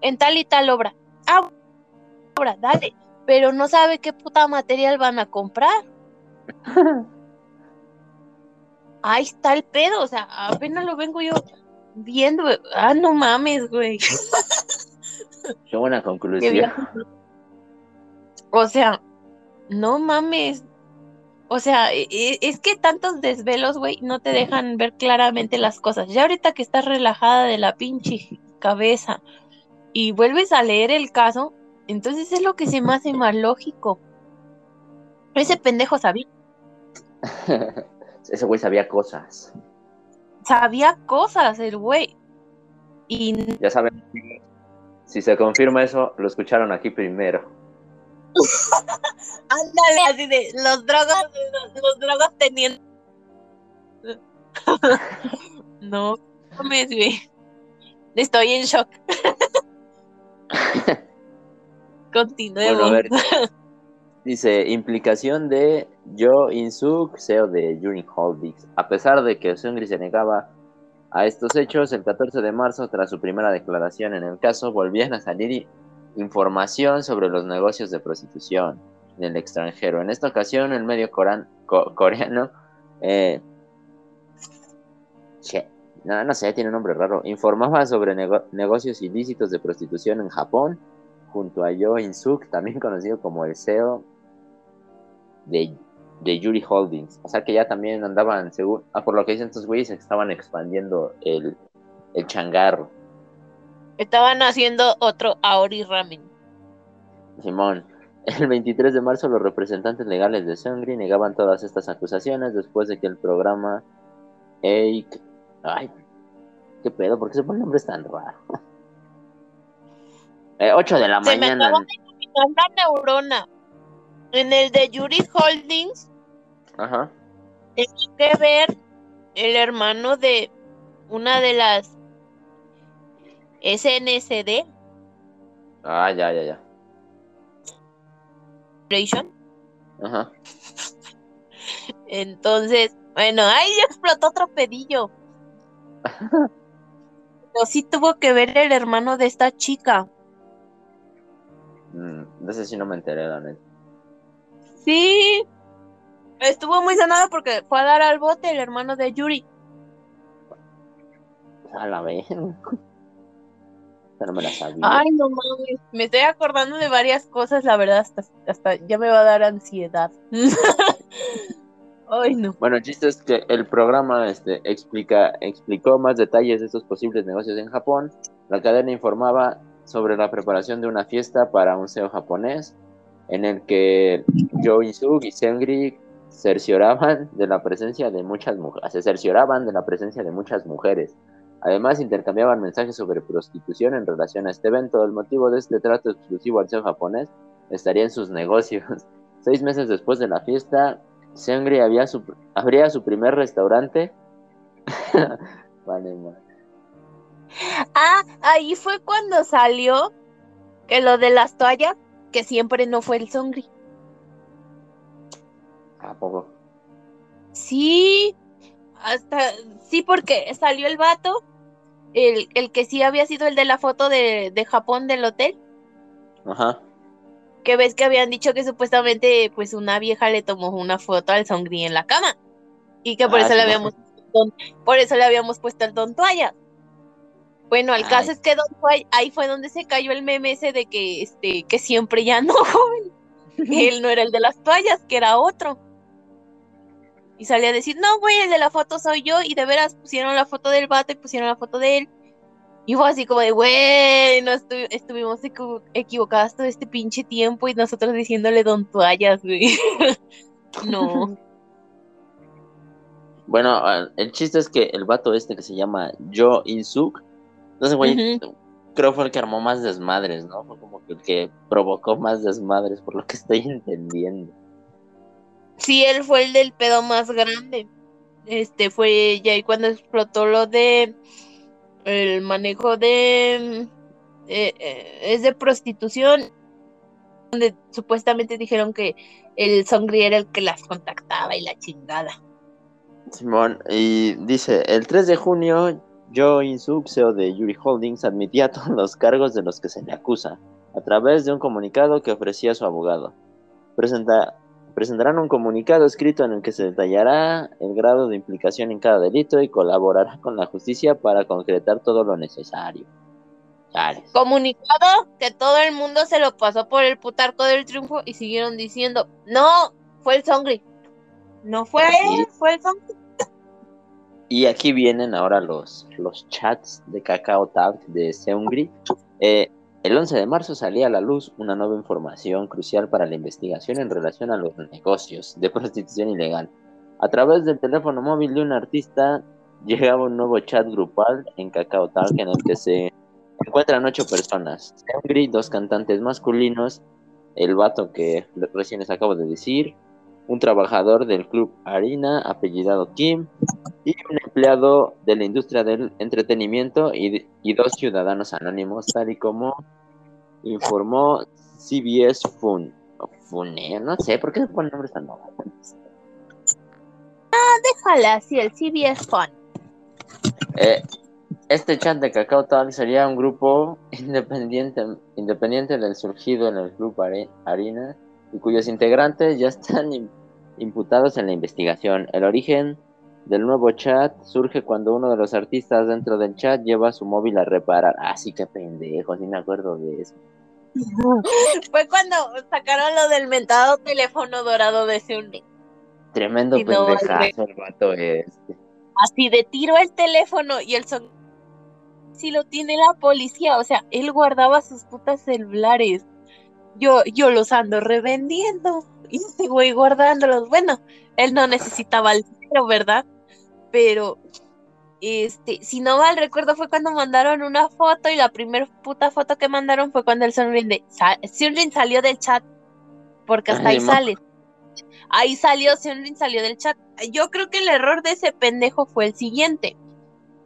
En tal y tal obra. Ah, obra, dale. Pero no sabe qué puta material van a comprar. Ahí está el pedo, o sea, apenas lo vengo yo viendo. Ah, no mames, güey. Qué buena conclusión. O sea, no mames. O sea, e- e- es que tantos desvelos, güey, no te dejan ver claramente las cosas. Ya ahorita que estás relajada de la pinche cabeza y vuelves a leer el caso, entonces es lo que se me hace más lógico. Ese pendejo sabía, Ese güey sabía cosas. sabía cosas, el güey. Y Ya saben, si se confirma eso, lo escucharon aquí primero. ándale así de los drogos, los, los drogos teniendo. no mames, güey. Estoy en shock. Continuemos. Bueno. Dice, implicación de Joe Insuk, CEO de Unique Holdings. A pesar de que Sungri se negaba a estos hechos, el 14 de marzo, tras su primera declaración en el caso, volvían a salir información sobre los negocios de prostitución en el extranjero. En esta ocasión, el medio coreano, eh, che, no, sé, tiene un nombre raro, informaba sobre nego- negocios ilícitos de prostitución en Japón junto a Joe In-suk, también conocido como el CEO de, de Yuri Holdings. O sea que ya también andaban, según, ah, por lo que dicen estos güeyes, estaban expandiendo el, el changarro. Estaban haciendo otro Aori Ramen. Simón. El 23 de marzo los representantes legales de Sungri negaban todas estas acusaciones después de que el programa Eik... Ay, qué pedo, ¿por qué se ponen nombres tan raros? Eh, 8 de la Se me mañana. de quitar la neurona. En el de Yuri Holdings, Ajá. tenía que ver el hermano de una de las SNSD Ah, ya, ya, ya. Ajá. Entonces, bueno, ahí ya explotó otro pedillo. Pero sí tuvo que ver el hermano de esta chica. Mm, de ese sí no me enteré, la neta. Sí. Estuvo muy sanado porque fue a dar al bote el hermano de Yuri. A la vez. Pero me la sabía. Ay, no mames. Me estoy acordando de varias cosas, la verdad, hasta, hasta ya me va a dar ansiedad. Ay, no. Bueno, el chiste es que el programa este, explica, explicó más detalles de estos posibles negocios en Japón. La cadena informaba sobre la preparación de una fiesta para un CEO japonés, en el que Joe In-suk y Seungri cercioraban de la presencia de muchas mujeres, se cercioraban de la presencia de muchas mujeres. Además, intercambiaban mensajes sobre prostitución en relación a este evento. El motivo de este trato exclusivo al CEO japonés estaría en sus negocios. Seis meses después de la fiesta, Seungri había su, abría su primer restaurante. Ah, ahí fue cuando salió que lo de las toallas, que siempre no fue el Songri. ¿A poco? Sí, hasta, sí, porque salió el vato, el, el que sí había sido el de la foto de, de Japón del hotel, Ajá. que ves que habían dicho que supuestamente pues una vieja le tomó una foto al Songri en la cama y que por Ah, eso sí, le no. habíamos don- por eso le habíamos puesto el Don Toalla. Bueno, el caso es que Don Toalla, ahí fue donde se cayó el meme ese de que este que siempre ya no, joven. Él no era el de las toallas, que era otro. Y salía a decir, no, güey, el de la foto soy yo. Y de veras pusieron la foto del vato y pusieron la foto de él. Y fue así como de, güey, no estu- estuvimos equivo- equivocadas todo este pinche tiempo y nosotros diciéndole don toallas, güey. no. Bueno, ah, el chiste es que el vato este que se llama Jo In-suk, no sé, güey, creo fue el que armó más desmadres, ¿no? Fue como que el que provocó más desmadres, por lo que estoy entendiendo. Sí, él fue el del pedo más grande. Este fue ya ahí cuando explotó lo de el manejo de eh, eh, es de prostitución donde supuestamente dijeron que el Songri era el que las contactaba y la chingada. Simón, y dice, el 3 de junio, Jo In-suk, CEO de Yuri Holdings, admitía todos los cargos de los que se le acusa, a través de un comunicado que ofrecía su abogado. Presenta- presentarán un comunicado escrito en el que se detallará el grado de implicación en cada delito y colaborará con la justicia para concretar todo lo necesario. Chales. Comunicado que todo el mundo se lo pasó por el putarco del triunfo y siguieron diciendo, no, fue el Songri. No fue él, fue el Songri. Y aquí vienen ahora los, los chats de Kakao Talk de Seungri. Eh, el 11 de marzo salía a la luz una nueva información crucial para la investigación en relación a los negocios de prostitución ilegal. A través del teléfono móvil de un artista llegaba un nuevo chat grupal en Kakao Talk en el que se encuentran ocho personas. Seungri, dos cantantes masculinos, el vato que recién les acabo de decir, un trabajador del club Harina apellidado Kim, y un empleado de la industria del entretenimiento y, y dos ciudadanos anónimos, tal y como informó CBS Fun. Fune, no sé, ¿por qué se ponen nombres tan nuevos? Déjala así, el CBS Fun. Eh, este chat de Cacao Talk sería un grupo independiente, independiente del surgido en el club Harina y cuyos integrantes ya están imputados en la investigación. El origen del nuevo chat surge cuando uno de los artistas dentro del chat lleva su móvil a reparar. Ah, sí, qué pendejo, sí me acuerdo de eso. Fue cuando sacaron lo del mentado teléfono dorado de Seungri. Tremendo no, pendejazo el vato este. Así de tiro el teléfono y el son. Si lo tiene la policía, o sea, él guardaba sus putas celulares. Yo, yo los ando revendiendo. Y este güey guardándolos. Bueno, él no necesitaba el dinero, ¿verdad? Pero, este, si no mal recuerdo, fue cuando mandaron una foto y la primera puta foto que mandaron fue cuando el Sunrin, de, Sunrin salió del chat. Porque hasta Ay, ahí sale. Ahí salió, Sunrin salió del chat. Yo creo que el error de ese pendejo fue el siguiente.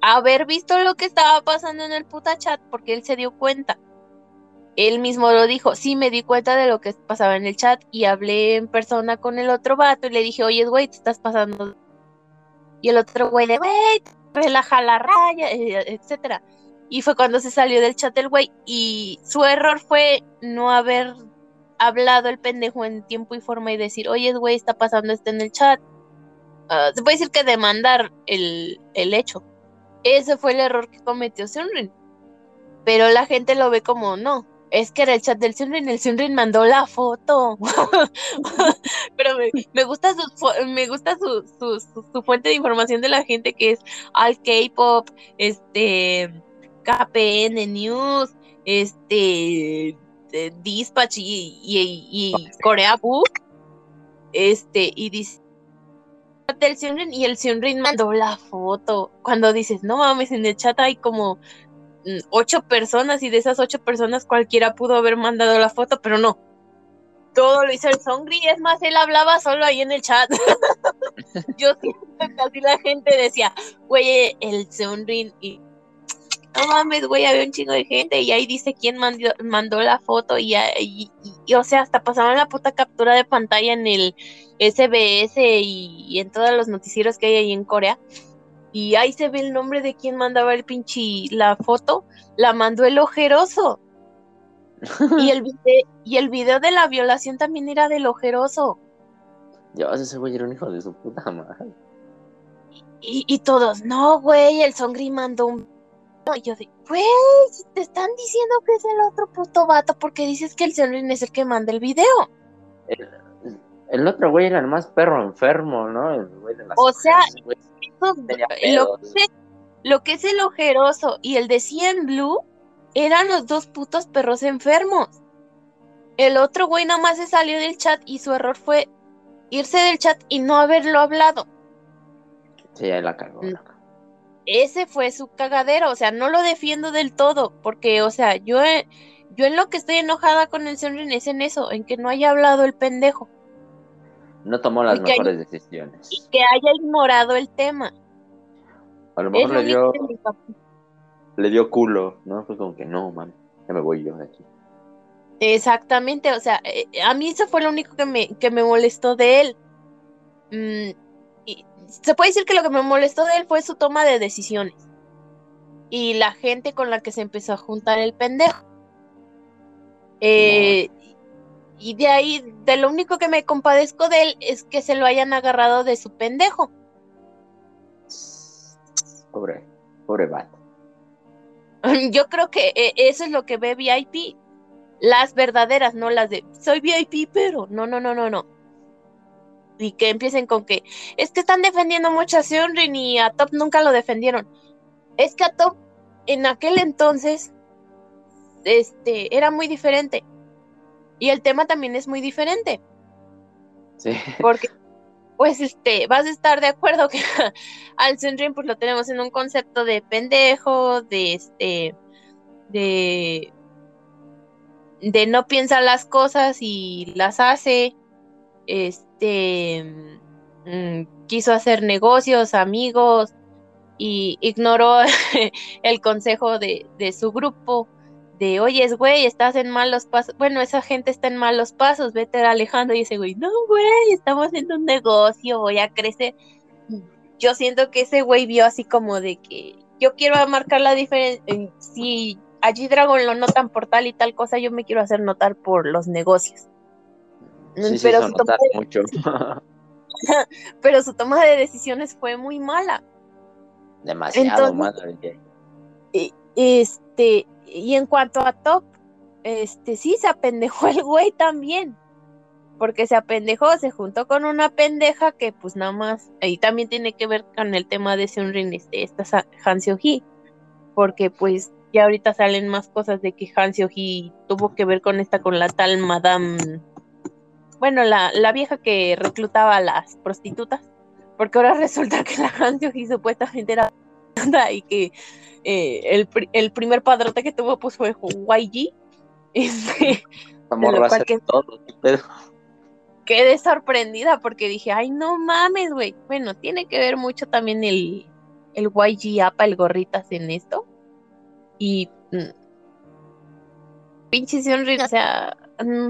Haber visto lo que estaba pasando en el puta chat porque él se dio cuenta. Él mismo lo dijo, sí me di cuenta de lo que pasaba en el chat y hablé en persona con el otro vato y le dije, oye, güey, te estás pasando. Y el otro güey de, güey, relaja la raya, eh, etcétera. Y fue cuando se salió del chat el güey y su error fue no haber hablado el pendejo en tiempo y forma y decir, oye, güey, está pasando esto en el chat. Ah, se puede decir que demandar el, el hecho. Ese fue el error que cometió Sunrin. Pero la gente lo ve como, no, es que era el chat del Sunrin, el Sunrin mandó la foto. Pero me, gusta, su, me gusta su, su, fuente de información de la gente que es al K-pop, este, KPN News, este, Dispatch y, y, Corea Book. Este, y dice del Sunrin y el Sunrin mandó la foto. Cuando dices, no mames, en el chat hay como ocho personas y de esas ocho personas cualquiera pudo haber mandado la foto, pero no. Todo lo hizo el Songri, es más, él hablaba solo ahí en el chat. Yo siento que así la gente decía, güey, el Sunrin y no mames, güey, había un chingo de gente y ahí dice quién mandó, la foto y, y, o sea, hasta pasaban la puta captura de pantalla en el SBS y, en todos los noticieros que hay ahí en Corea. Y ahí se ve el nombre de quién mandaba el pinche la foto, la mandó el ojeroso. y el video, y el video de la violación también era del ojeroso. Ya ese güey era un hijo de su puta madre. Y, y todos, no, güey, el Songri mandó un y yo de, güey, te están diciendo que es el otro puto vato porque dices que el Selwyn es el que manda el video. El, otro güey era el más perro enfermo, ¿no? El güey de las o sea, lo, que es, el ojeroso y el de Cien Blue eran los dos putos perros enfermos. El otro güey nada más se salió del chat y su error fue irse del chat y no haberlo hablado. Sí, ahí la cagó. Cagó ese fue su cagadero, o sea, no lo defiendo del todo, porque, o sea, yo, yo en lo que estoy enojada con el señor es en eso, en que no haya hablado el pendejo. No tomó las mejores decisiones. Y que haya ignorado el tema. A lo mejor le dio, le dio culo, ¿no? Fue como que no, man, ya me voy yo de aquí. Exactamente, o sea, eh, a mí eso fue lo único que me, que me molestó de él. Mm, se puede decir que lo que me molestó de él fue su toma de decisiones y la gente con la que se empezó a juntar el pendejo. Eh, y de ahí, de lo único que me compadezco de él es que se lo hayan agarrado de su pendejo. Pobre, pobre vato. Yo creo que eh, eso es lo que ve VIP. Las verdaderas, no las de soy VIP, pero no, no, no, no, no y que empiecen con que es que están defendiendo mucho a Seonrin y a Top nunca lo defendieron. Es que a Top en aquel entonces este era muy diferente. Y el tema también es muy diferente. Sí. Porque pues este, vas a estar de acuerdo que al pues lo tenemos en un concepto de pendejo, de este de de no piensa las cosas y las hace este mm, quiso hacer negocios, amigos y ignoró el consejo de, su grupo de, oye, güey, estás en malos pasos, bueno, esa gente está en malos pasos, vete alejando y ese güey, no, güey, estamos haciendo un negocio, voy a crecer. Yo siento que ese güey vio así como de que yo quiero marcar la diferencia, si allí Dragon lo notan por tal y tal cosa, yo me quiero hacer notar por los negocios. pero, su toma de... pero su toma de decisiones fue muy mala. Demasiado mala. Este, y en cuanto a Top, este sí se apendejó el güey también. Porque se apendejó, se juntó con una pendeja que pues nada más, ahí también tiene que ver con el tema de Seunrin, este, esta Han Seo-hee, porque pues ya ahorita salen más cosas de que Han Seo-hee tuvo que ver con esta, con la tal Madame bueno, la, la vieja que reclutaba a las prostitutas, porque ahora resulta que la y supuestamente era y que eh, el, el, primer padrote que tuvo pues fue YG. Este, que, todo, quedé sorprendida porque dije, ay, no mames, güey. Bueno, tiene que ver mucho también el, el YG APA, el gorritas en esto. Y mm, pinche sonrisa, o sea, mm,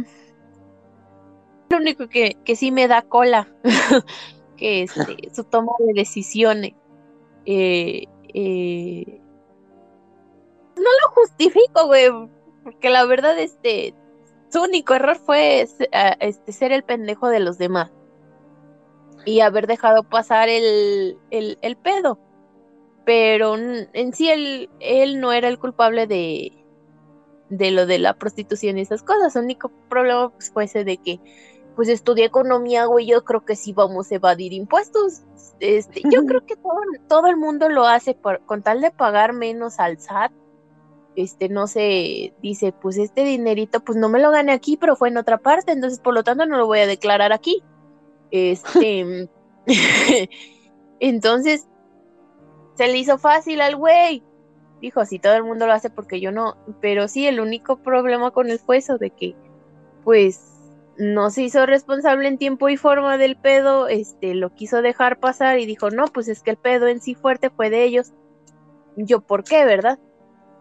lo único que, que sí me da cola, que es este, su toma de decisiones. Eh, eh, no lo justifico, güey, porque la verdad, este, su único error fue este, ser el pendejo de los demás y haber dejado pasar el, el, el pedo. Pero en sí él, él no era el culpable de, de lo de la prostitución y esas cosas. El único problema pues, fue ese de que pues estudié economía, güey, yo creo que sí vamos a evadir impuestos. Este, yo creo que todo, todo el mundo lo hace por, con tal de pagar menos al SAT. Este, no se dice, pues este dinerito, pues no me lo gané aquí, pero fue en otra parte, entonces por lo tanto no lo voy a declarar aquí. Este, entonces, se le hizo fácil al güey. Dijo, si todo el mundo lo hace porque yo no. Pero sí, el único problema con él fue eso de que, pues, no se hizo responsable en tiempo y forma del pedo, este, lo quiso dejar pasar y dijo, no, pues es que el pedo en sí fuerte fue de ellos. Yo, ¿por qué, verdad?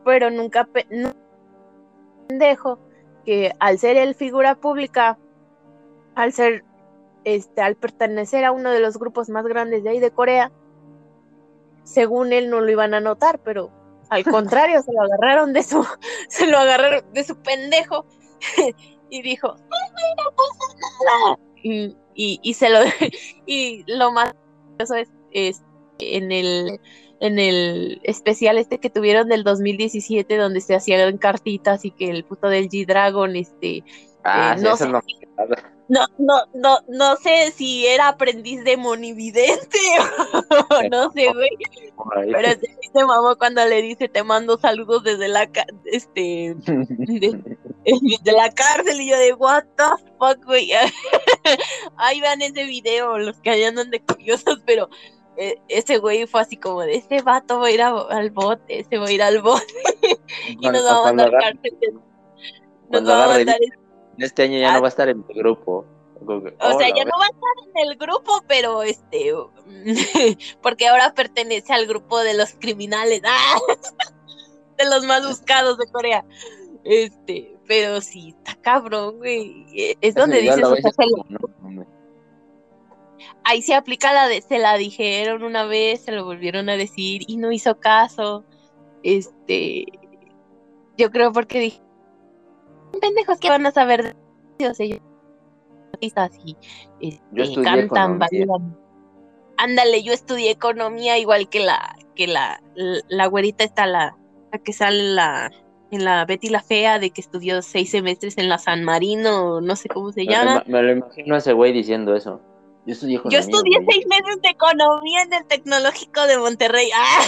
Pero nunca, no, dejo que al ser él figura pública, al ser, este, al pertenecer a uno de los grupos más grandes de ahí de Corea, según él no lo iban a notar, pero al contrario, se lo agarraron de su, se lo agarraron de su pendejo y dijo, no pasa nada. Y, y, se lo, y lo más eso es, es en el en el especial este que tuvieron del 2017 donde se hacían cartitas y que el puto del G-Dragon este ah, eh, no sé, no, no, no, no sé si era aprendiz de monividente o no sé, güey. Pero se mamá cuando le dice te mando saludos desde la este de, la cárcel y yo de what the fuck, güey. Ahí vean ese video, los que hayan de curiosos, pero eh, ese güey fue así como de ese vato va a ir al bote, ese va a ir al bote y nos va a mandar cárcel. Nos va a mandar este año ya no ah. va a estar en el grupo. O sea, ya no va a estar en el grupo, pero este, porque ahora pertenece al grupo de los criminales, ¡ah! de los más buscados de Corea. Este, pero sí, está cabrón, güey. E, es donde dices, ahí se aplica la de, se la dijeron una vez, se lo volvieron a decir y no hizo caso. Este, yo creo porque dije, pendejos que van a saber de ellos, ellos y este, cantan, bailan. Ándale, yo estudié economía igual que la que la, la, güerita está la, la que sale la en la Betty la Fea de que estudió seis semestres en la San Marino, no sé cómo se llama. Me, lo imagino a ese güey diciendo eso. Yo estudié, economía, Yo estudié seis meses de economía en el Tecnológico de Monterrey. ¡Ah!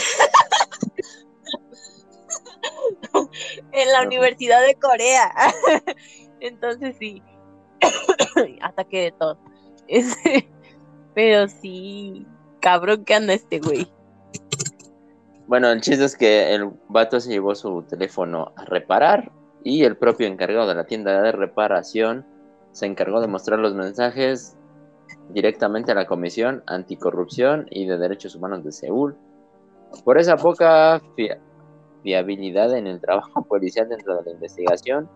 en la Universidad de Corea. Entonces sí, ataque de todo. Pero sí, cabrón que anda este güey. Bueno, el chiste es que el vato se llevó su teléfono a reparar y el propio encargado de la tienda de reparación se encargó de mostrar los mensajes directamente a la Comisión Anticorrupción y de Derechos Humanos de Seúl. Por esa poca fiabilidad en el trabajo policial dentro de la investigación,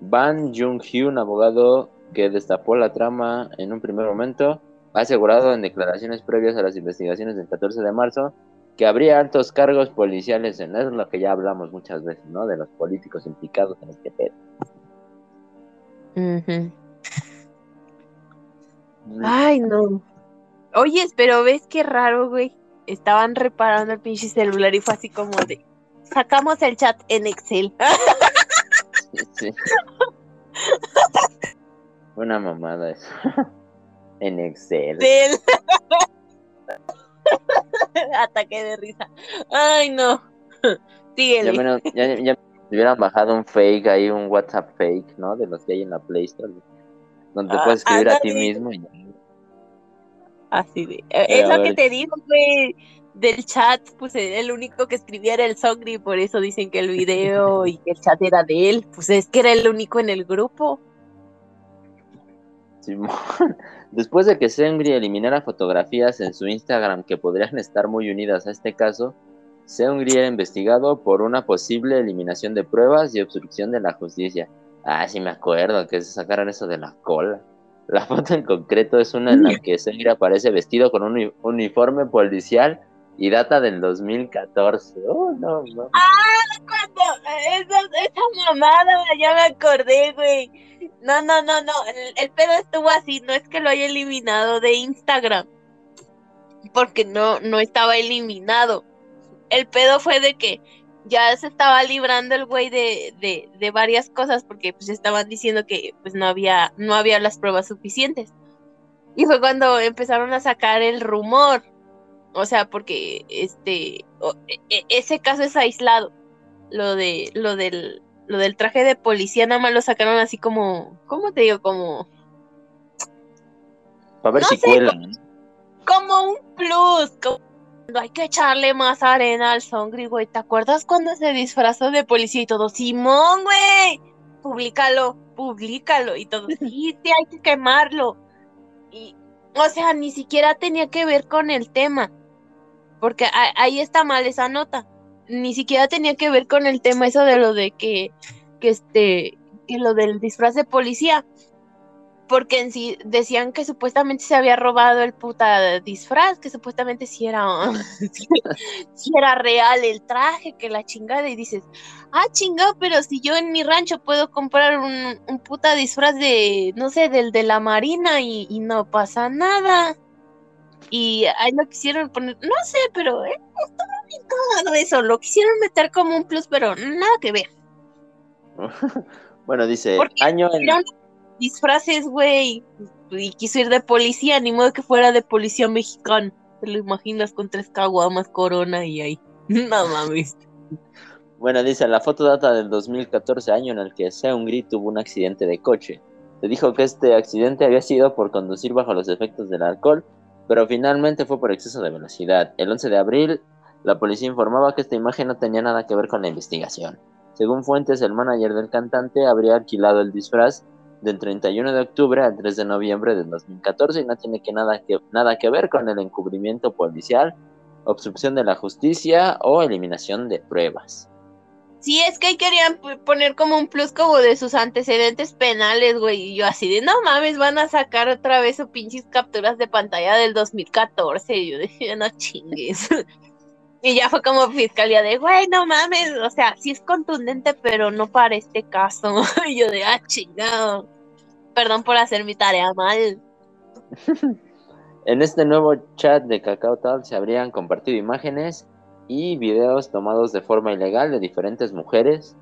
Ban Jung-hee, un abogado que destapó la trama en un primer momento, ha asegurado en declaraciones previas a las investigaciones del 14 de marzo que habría altos cargos policiales en eso, es lo que ya hablamos muchas veces, ¿no? De los políticos implicados en este pedo. Ay, no. Oye, pero ves qué raro, güey. Estaban reparando el pinche celular y fue así como de sacamos el chat en Excel. sí. Una mamada eso. en Excel. Ataque de risa. Ay, no. Síguele. Ya, menos, ya, ya hubieran bajado un fake ahí, un WhatsApp fake, ¿no? De los que hay en la Play Store. Donde ah, puedes escribir a ti mismo. Y... Así de. Es lo que te digo, güey. Del chat, pues el único que escribía era el Songri, por eso dicen que el video y que el chat era de él. Pues es que era el único en el grupo. Después de que Sengri eliminara fotografías en su Instagram que podrían estar muy unidas a este caso, Seungri era investigado por una posible eliminación de pruebas y obstrucción de la justicia. Ah, sí me acuerdo que se sacaron eso de la cola. La foto en concreto es una en la que Seungri aparece vestido con un uniforme policial y data del 2014. Oh, no, no. Ah, cuando esa, esa mamada, ya me acordé, güey. No, no, no, no. El, pedo estuvo así, no es que lo haya eliminado de Instagram. Porque no, no estaba eliminado. El pedo fue de que ya se estaba librando el güey de, de, de varias cosas porque pues estaban diciendo que pues no había, no había las pruebas suficientes. Y fue cuando empezaron a sacar el rumor o sea, porque este e, e, ese caso es aislado. Lo de lo del lo del traje de policía nada más lo sacaron así como ¿cómo te digo? como para ver si cuelan. Como, un plus, como hay que echarle más arena al Songri, güey. ¿Te acuerdas cuando se disfrazó de policía y todo? Simón, güey, públicalo, públicalo y todo. Sí, sí, hay que quemarlo. Y, o sea, ni siquiera tenía que ver con el tema porque ahí está mal esa nota. Ni siquiera tenía que ver con el tema eso de lo de que, que este, que lo del disfraz de policía. Porque en sí decían que supuestamente se había robado el puta disfraz, que supuestamente sí era, si era real el traje, que la chingada, y dices, ah chingado, pero si yo en mi rancho puedo comprar un, un puta disfraz de, no sé, del de la marina y no pasa nada. Y ahí lo quisieron poner, no sé, pero eh, estaba bien todo eso. Lo quisieron meter como un plus, pero nada que ver. bueno, dice, año en... disfraces, güey. Y quiso ir de policía, ni modo que fuera de policía mexicano. Te lo imaginas con tres caguamas, corona y ahí. no mames. Bueno, dice, la foto data del 2014, año en el que Seungri tuvo un accidente de coche. Se dijo que este accidente había sido por conducir bajo los efectos del alcohol pero finalmente fue por exceso de velocidad. El 11 de abril, la policía informaba que esta imagen no tenía nada que ver con la investigación. Según fuentes, el manager del cantante habría alquilado el disfraz del 31 de octubre al 3 de noviembre de 2014 y no tiene nada, que nada que ver con el encubrimiento policial, obstrucción de la justicia o eliminación de pruebas. Sí, es que ahí querían poner como un plus como de sus antecedentes penales, güey. Y yo así de, no mames, van a sacar otra vez sus pinches capturas de pantalla del 2014. Y yo dije, no chingues. y ya fue como fiscalía de, güey, no mames. O sea, sí es contundente, pero no para este caso. y yo de, ah, chingado. Perdón por hacer mi tarea mal. en este nuevo chat de Cacao Tal se habrían compartido imágenes y videos tomados de forma ilegal de diferentes mujeres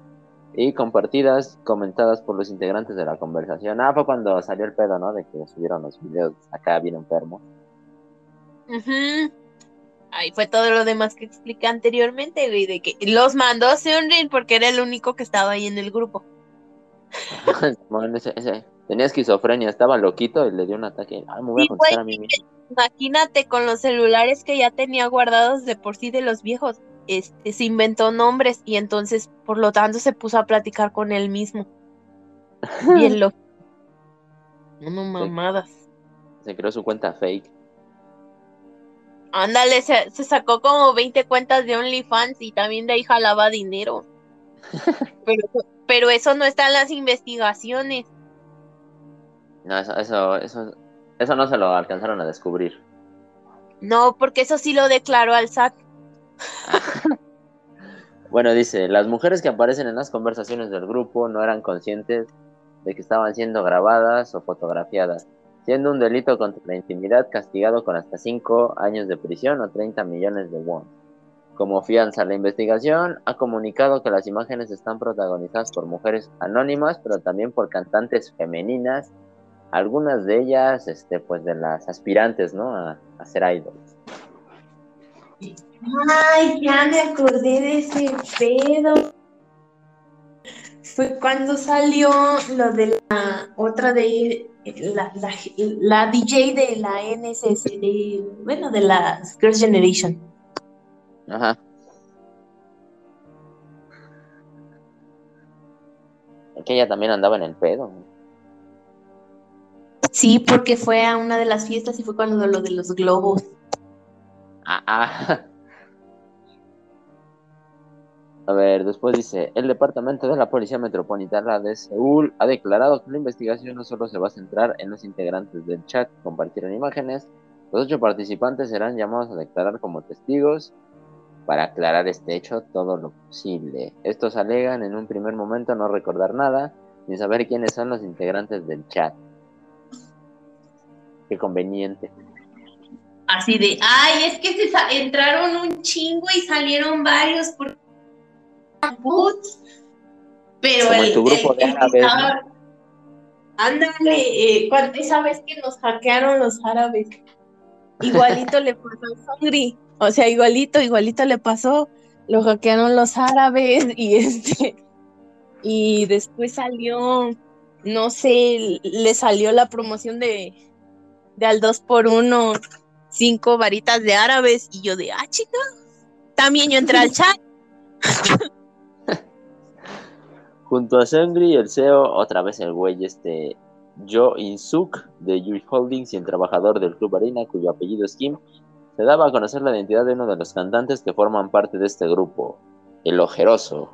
y compartidas, comentadas por los integrantes de la conversación. Ah, fue cuando salió el pedo, ¿no? De que subieron los videos acá bien enfermo. Ahí fue todo lo demás que expliqué anteriormente, güey, de que los mandó Seunrin porque era el único que estaba ahí en el grupo. tenía esquizofrenia, estaba loquito y le dio un ataque. Ah, me voy a a mí mismo imagínate con los celulares que ya tenía guardados de por sí de los viejos. Este, se inventó nombres y entonces, por lo tanto, se puso a platicar con él mismo. Bien loco. No mamadas. Se creó su cuenta fake. Ándale, se, sacó como 20 cuentas de OnlyFans y también de ahí jalaba dinero. pero, pero eso no está en las investigaciones. No, eso, eso, eso, eso no se lo alcanzaron a descubrir. No, porque eso sí lo declaró al SAT. bueno, dice, las mujeres que aparecen en las conversaciones del grupo no eran conscientes de que estaban siendo grabadas o fotografiadas, siendo un delito contra la intimidad castigado con hasta 5 años de prisión o 30 millones de won. Como fianza, la investigación ha comunicado que las imágenes están protagonizadas por mujeres anónimas, pero también por cantantes femeninas algunas de ellas, este, pues de las aspirantes, ¿no? A, ser idols. Ay, ya me acordé de ese pedo. Fue cuando salió lo de la otra de la, la, DJ de la NSS, de, bueno, de la Girls Generation. Ajá. Que ella también andaba en el pedo. Sí, porque fue a una de las fiestas y fue cuando lo de los globos. Ah, ah. A ver, después dice, el Departamento de la Policía Metropolitana de Seúl ha declarado que la investigación no solo se va a centrar en los integrantes del chat que compartieron imágenes, los ocho participantes serán llamados a declarar como testigos para aclarar este hecho todo lo posible. Estos alegan en un primer momento no recordar nada ni saber quiénes son los integrantes del chat. Qué conveniente. Así de, ay, es que se entraron un chingo y salieron varios por pero el, tu grupo de árabes, ándale, eh, esa vez que nos hackearon los árabes, igualito le pasó a Songri, o sea, igualito, igualito le pasó, lo hackearon los árabes y este, y después salió, no sé, le salió la promoción de, de al 2 por 1 cinco varitas de árabes y yo de, ah, chica, también yo entré al chat. Junto a Sengri y el CEO, otra vez el güey este Jo In-suk de Yui Holdings y el trabajador del Club Arena, cuyo apellido es Kim, se daba a conocer la identidad de uno de los cantantes que forman parte de este grupo, el Ojeroso.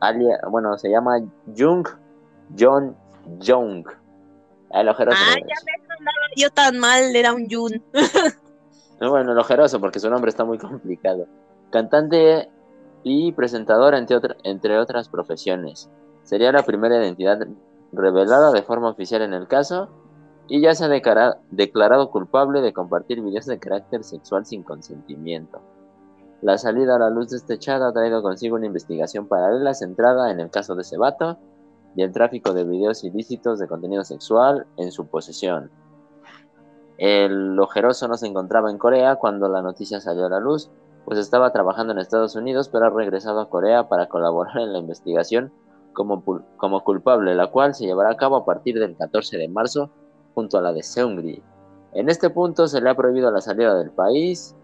Alia, bueno, se llama Jung John Jung. El Ojeroso. Ah, ya me andaba yo tan mal, era un Jung. bueno, el Ojeroso, porque su nombre está muy complicado. Cantante y presentador, entre, entre otras profesiones. Sería la primera identidad revelada de forma oficial en el caso y ya se ha declarado culpable de compartir videos de carácter sexual sin consentimiento. La salida a la luz de este chat ha traído consigo una investigación paralela centrada en el caso de Cebato y el tráfico de videos ilícitos de contenido sexual en su posesión. El ojeroso no se encontraba en Corea cuando la noticia salió a la luz, pues estaba trabajando en Estados Unidos, pero ha regresado a Corea para colaborar en la investigación como, como culpable, la cual se llevará a cabo a partir del 14 de marzo junto a la de Seungri. En este punto se le ha prohibido la salida del país,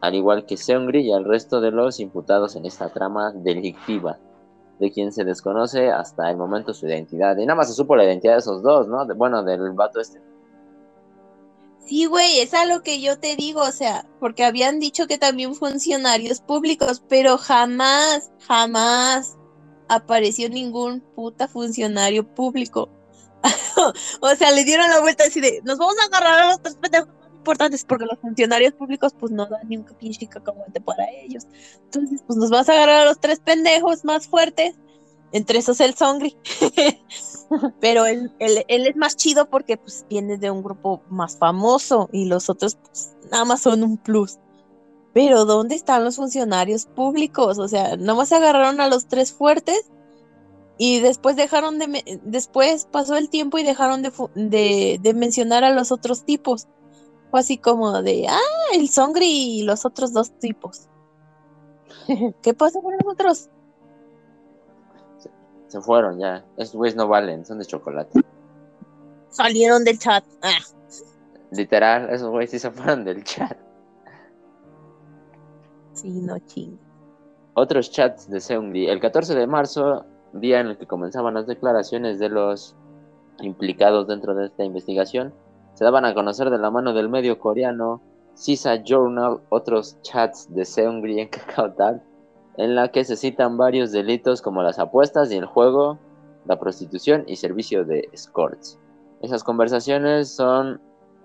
al igual que Seungri y al resto de los imputados en esta trama delictiva, de quien se desconoce hasta el momento su identidad. Y nada más se supo la identidad de esos dos, ¿no? bueno, del vato este. Sí, güey, es a lo que yo te digo, o sea, porque habían dicho que también funcionarios públicos, pero jamás, jamás apareció ningún puta funcionario público. o sea, le dieron la vuelta así de, nos vamos a agarrar a los tres pendejos más importantes porque los funcionarios públicos pues no dan ni un pinche cacahuate para ellos. Entonces, pues nos vas a agarrar a los tres pendejos más fuertes, entre esos el Songri. Pero él, él, él, es más chido porque pues viene de un grupo más famoso y los otros pues nada más son un plus. Pero ¿dónde están los funcionarios públicos? O sea, nomás se agarraron a los tres fuertes y después dejaron de, después pasó el tiempo y dejaron de, de, mencionar a los otros tipos. Fue así como de, ah, el Songri y los otros dos tipos. ¿Qué pasa con los otros? Se, fueron ya. Estos güeyes no valen, son de chocolate. Salieron del chat. Ah. Literal, esos güeyes sí se fueron del chat. Sí, no ching. Otros chats de Seungri. El 14 de marzo, día en el que comenzaban las declaraciones de los implicados dentro de esta investigación, se daban a conocer de la mano del medio coreano Sisa Journal otros chats de Seungri en KakaoTalk, en la que se citan varios delitos como las apuestas y el juego, la prostitución y servicio de escorts. Esas conversaciones son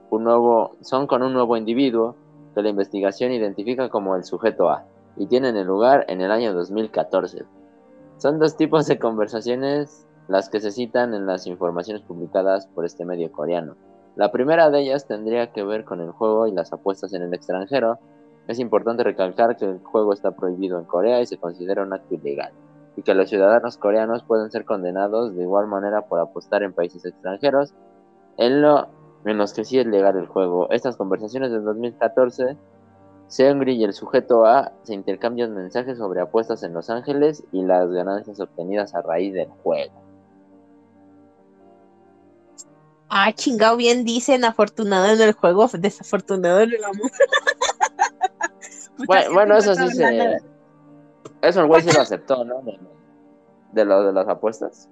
con un nuevo individuo que la investigación identifica como el sujeto A y tienen lugar en el año 2014. Son dos tipos de conversaciones las que se citan en las informaciones publicadas por este medio coreano. La primera de ellas tendría que ver con el juego y las apuestas en el extranjero. Es importante recalcar que el juego está prohibido en Corea y se considera un acto ilegal, y que los ciudadanos coreanos pueden ser condenados de igual manera por apostar en países extranjeros, en lo en los que sí es legal el juego. Estas conversaciones del 2014, Seungri y el sujeto A se intercambian mensajes sobre apuestas en Los Ángeles y las ganancias obtenidas a raíz del juego. Ah, chingado, bien dicen, afortunado en el juego, desafortunado en el amor. bueno, eso sí se... Eso el güey sí lo aceptó, ¿no? De, lo de las apuestas.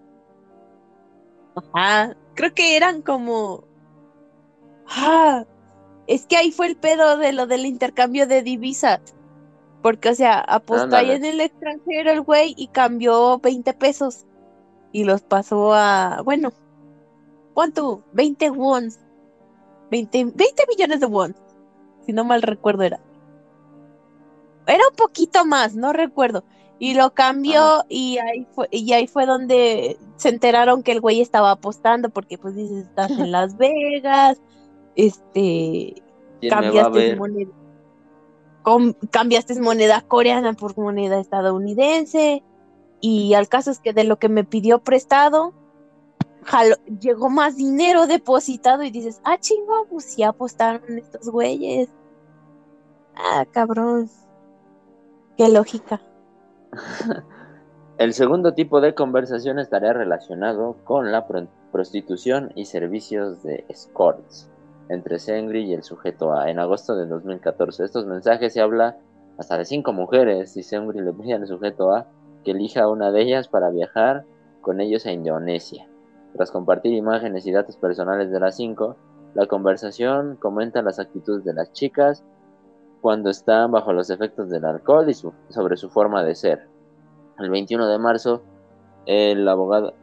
Ajá, creo que eran como Ah, es que ahí fue el pedo de lo del intercambio de divisas. Porque, o sea, apostó ahí en el extranjero el güey y cambió 20 pesos y los pasó a, bueno, ¿cuánto? 20 wons. 20, 20 millones de wons, si no mal recuerdo era. Era un poquito más, no recuerdo. Y lo cambió y ahí fue, y ahí fue donde se enteraron que el güey estaba apostando, porque pues dices, estás en Las Vegas, este cambiaste moneda, cambiaste moneda coreana por moneda estadounidense. Y al caso es que de lo que me pidió prestado, llegó más dinero depositado y dices, ah, chingo, pues sí apostaron estos güeyes. Ah, cabrón. Qué lógica. El segundo tipo de conversación estaría relacionado con la prostitución y servicios de escorts entre Sengri y el sujeto A. En agosto de 2014, estos mensajes se habla hasta de cinco mujeres y Sengri le pide al sujeto A que elija una de ellas para viajar con ellos a Indonesia. Tras compartir imágenes y datos personales de las cinco, la conversación comenta las actitudes de las chicas cuando están bajo los efectos del alcohol y sobre su forma de ser. El 21 de marzo, el abogado,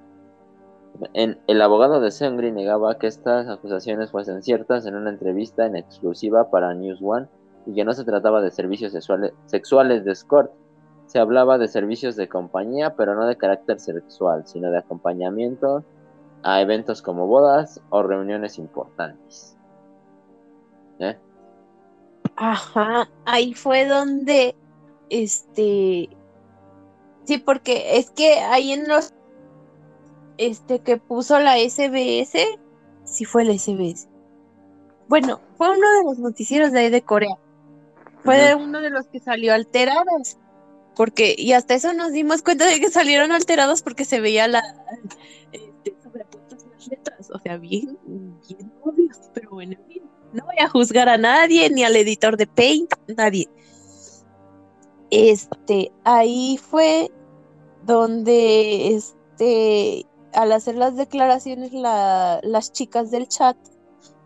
el abogado de Sengri negaba que estas acusaciones fuesen ciertas en una entrevista en exclusiva para News One y que no se trataba de servicios sexuales, sexuales de escort. Se hablaba de servicios de compañía, pero no de carácter sexual, sino de acompañamiento a eventos como bodas o reuniones importantes. ¿Eh? Ajá, ahí fue donde, este, sí, porque es que ahí en los, este, que puso la SBS, sí fue la SBS. Bueno, fue uno de los noticieros de ahí de Corea. Fue uno de los que salió alterados. Porque, y hasta eso nos dimos cuenta de que salieron alterados porque se veía la este, sobrepuestas las letras. O sea, bien, bien obvios, pero bueno, bien. No voy a juzgar a nadie, ni al editor de Paint, nadie. Este, ahí fue donde, este, al hacer las declaraciones, las chicas del chat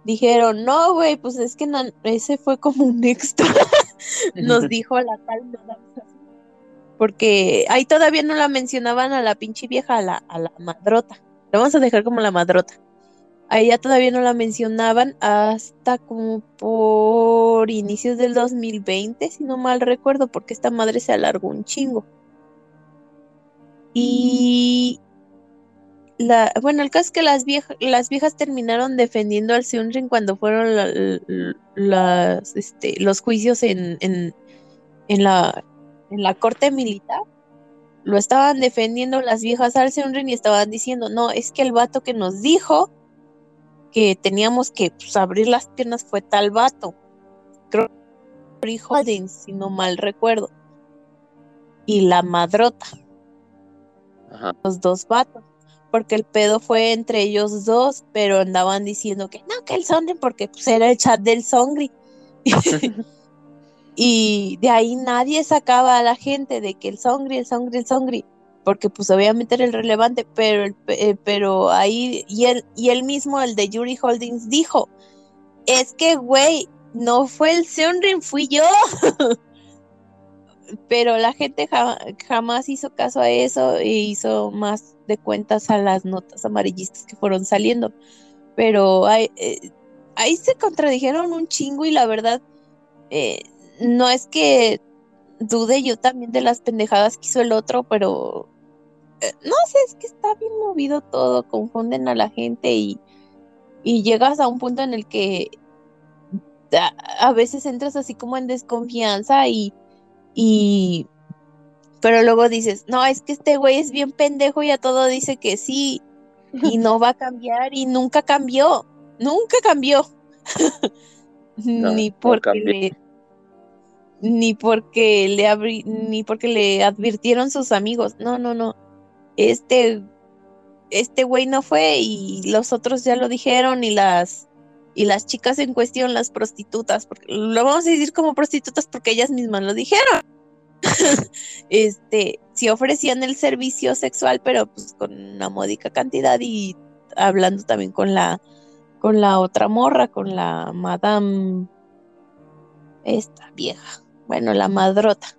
dijeron, no, güey, pues es que ese fue como un extra. Nos dijo la tal Porque ahí todavía no la mencionaban a la pinche vieja, a la, a la madrota. La vamos a dejar como la madrota. A ella todavía no la mencionaban hasta como por inicios del 2020, si no mal recuerdo, porque esta madre se alargó un chingo. Y la, bueno, el caso es que las, viejas las viejas terminaron defendiendo al Seunrin cuando fueron las, este, los juicios en, en, en, la, en la corte militar. Lo estaban defendiendo las viejas al Seunrin y estaban diciendo, no, es que el vato que nos dijo que teníamos que pues, abrir las piernas fue tal vato. Creo que hijo de, si no mal recuerdo. Y la madrota. Los dos vatos. Porque el pedo fue entre ellos dos, pero andaban diciendo que no, que el Songri, porque pues era el chat del Songri. y de ahí nadie sacaba a la gente de que el Songri, el Songri, el Songri porque pues obviamente era el relevante, pero, eh, pero ahí, y él, y él mismo, el de Yuri Holdings, dijo, es que, güey, no fue el Seonrin, fui yo. pero la gente jamás hizo caso a eso e hizo más de cuentas a las notas amarillistas que fueron saliendo. Pero eh, ahí se contradijeron un chingo y la verdad, eh, no es que dude yo también de las pendejadas que hizo el otro, pero eh, no sé, es que está bien movido todo, confunden a la gente y, llegas a un punto en el que a, veces entras así como en desconfianza y, y, pero luego dices, no, es que este güey es bien pendejo y a todo dice que sí y no va a cambiar y nunca cambió, nunca cambió. ni porque le ni porque le ni porque le advirtieron sus amigos. No, no, no este, este güey no fue y los otros ya lo dijeron y las, y las chicas en cuestión, las prostitutas, porque lo vamos a decir como prostitutas porque ellas mismas lo dijeron. este, sí ofrecían el servicio sexual, pero pues con una módica cantidad y hablando también con la, con la otra morra, con la madame, esta vieja, bueno, la madrota,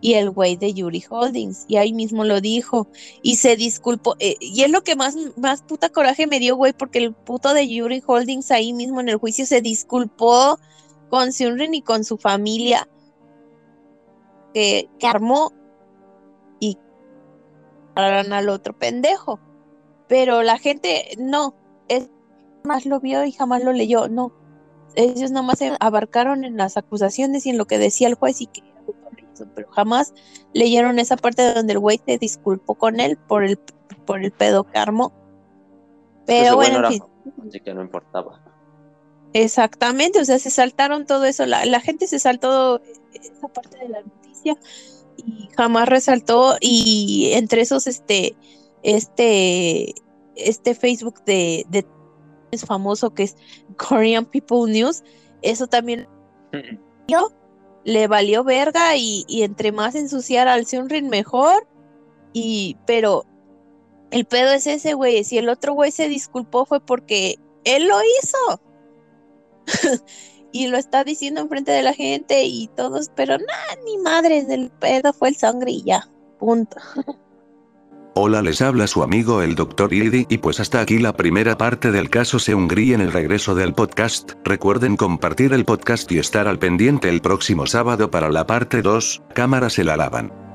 y el güey de Yuri Holdings, y ahí mismo lo dijo, y se disculpó, eh, y es lo que más, más puta coraje me dio, güey, porque el puto de Yuri Holdings ahí mismo en el juicio se disculpó con Sunrin y con su familia, que, que armó y al otro pendejo, pero la gente no, es, jamás lo vio y jamás lo leyó, no, ellos nomás se abarcaron en las acusaciones y en lo que decía el juez y que pero jamás leyeron esa parte donde el güey se disculpó con él por el, por el pedo que armó. Pero bueno, así que no importaba. Exactamente, o sea, se saltaron todo eso, la, la gente se saltó esa parte de la y jamás resaltó y entre esos este este este Facebook de, de es famoso que es Korean People News, eso también le valió verga y, entre más ensuciar al Sunrin mejor. Y, pero el pedo es ese, güey. Si el otro güey se disculpó fue porque él lo hizo. y lo está diciendo enfrente de la gente y todos, pero nada, ni madres, del pedo fue el sangre y ya. Punto. Hola les habla su amigo el Dr. Idi y pues hasta aquí la primera parte del caso Seungri en el regreso del podcast, recuerden compartir el podcast y estar al pendiente el próximo sábado para la parte 2, cámaras se la lavan.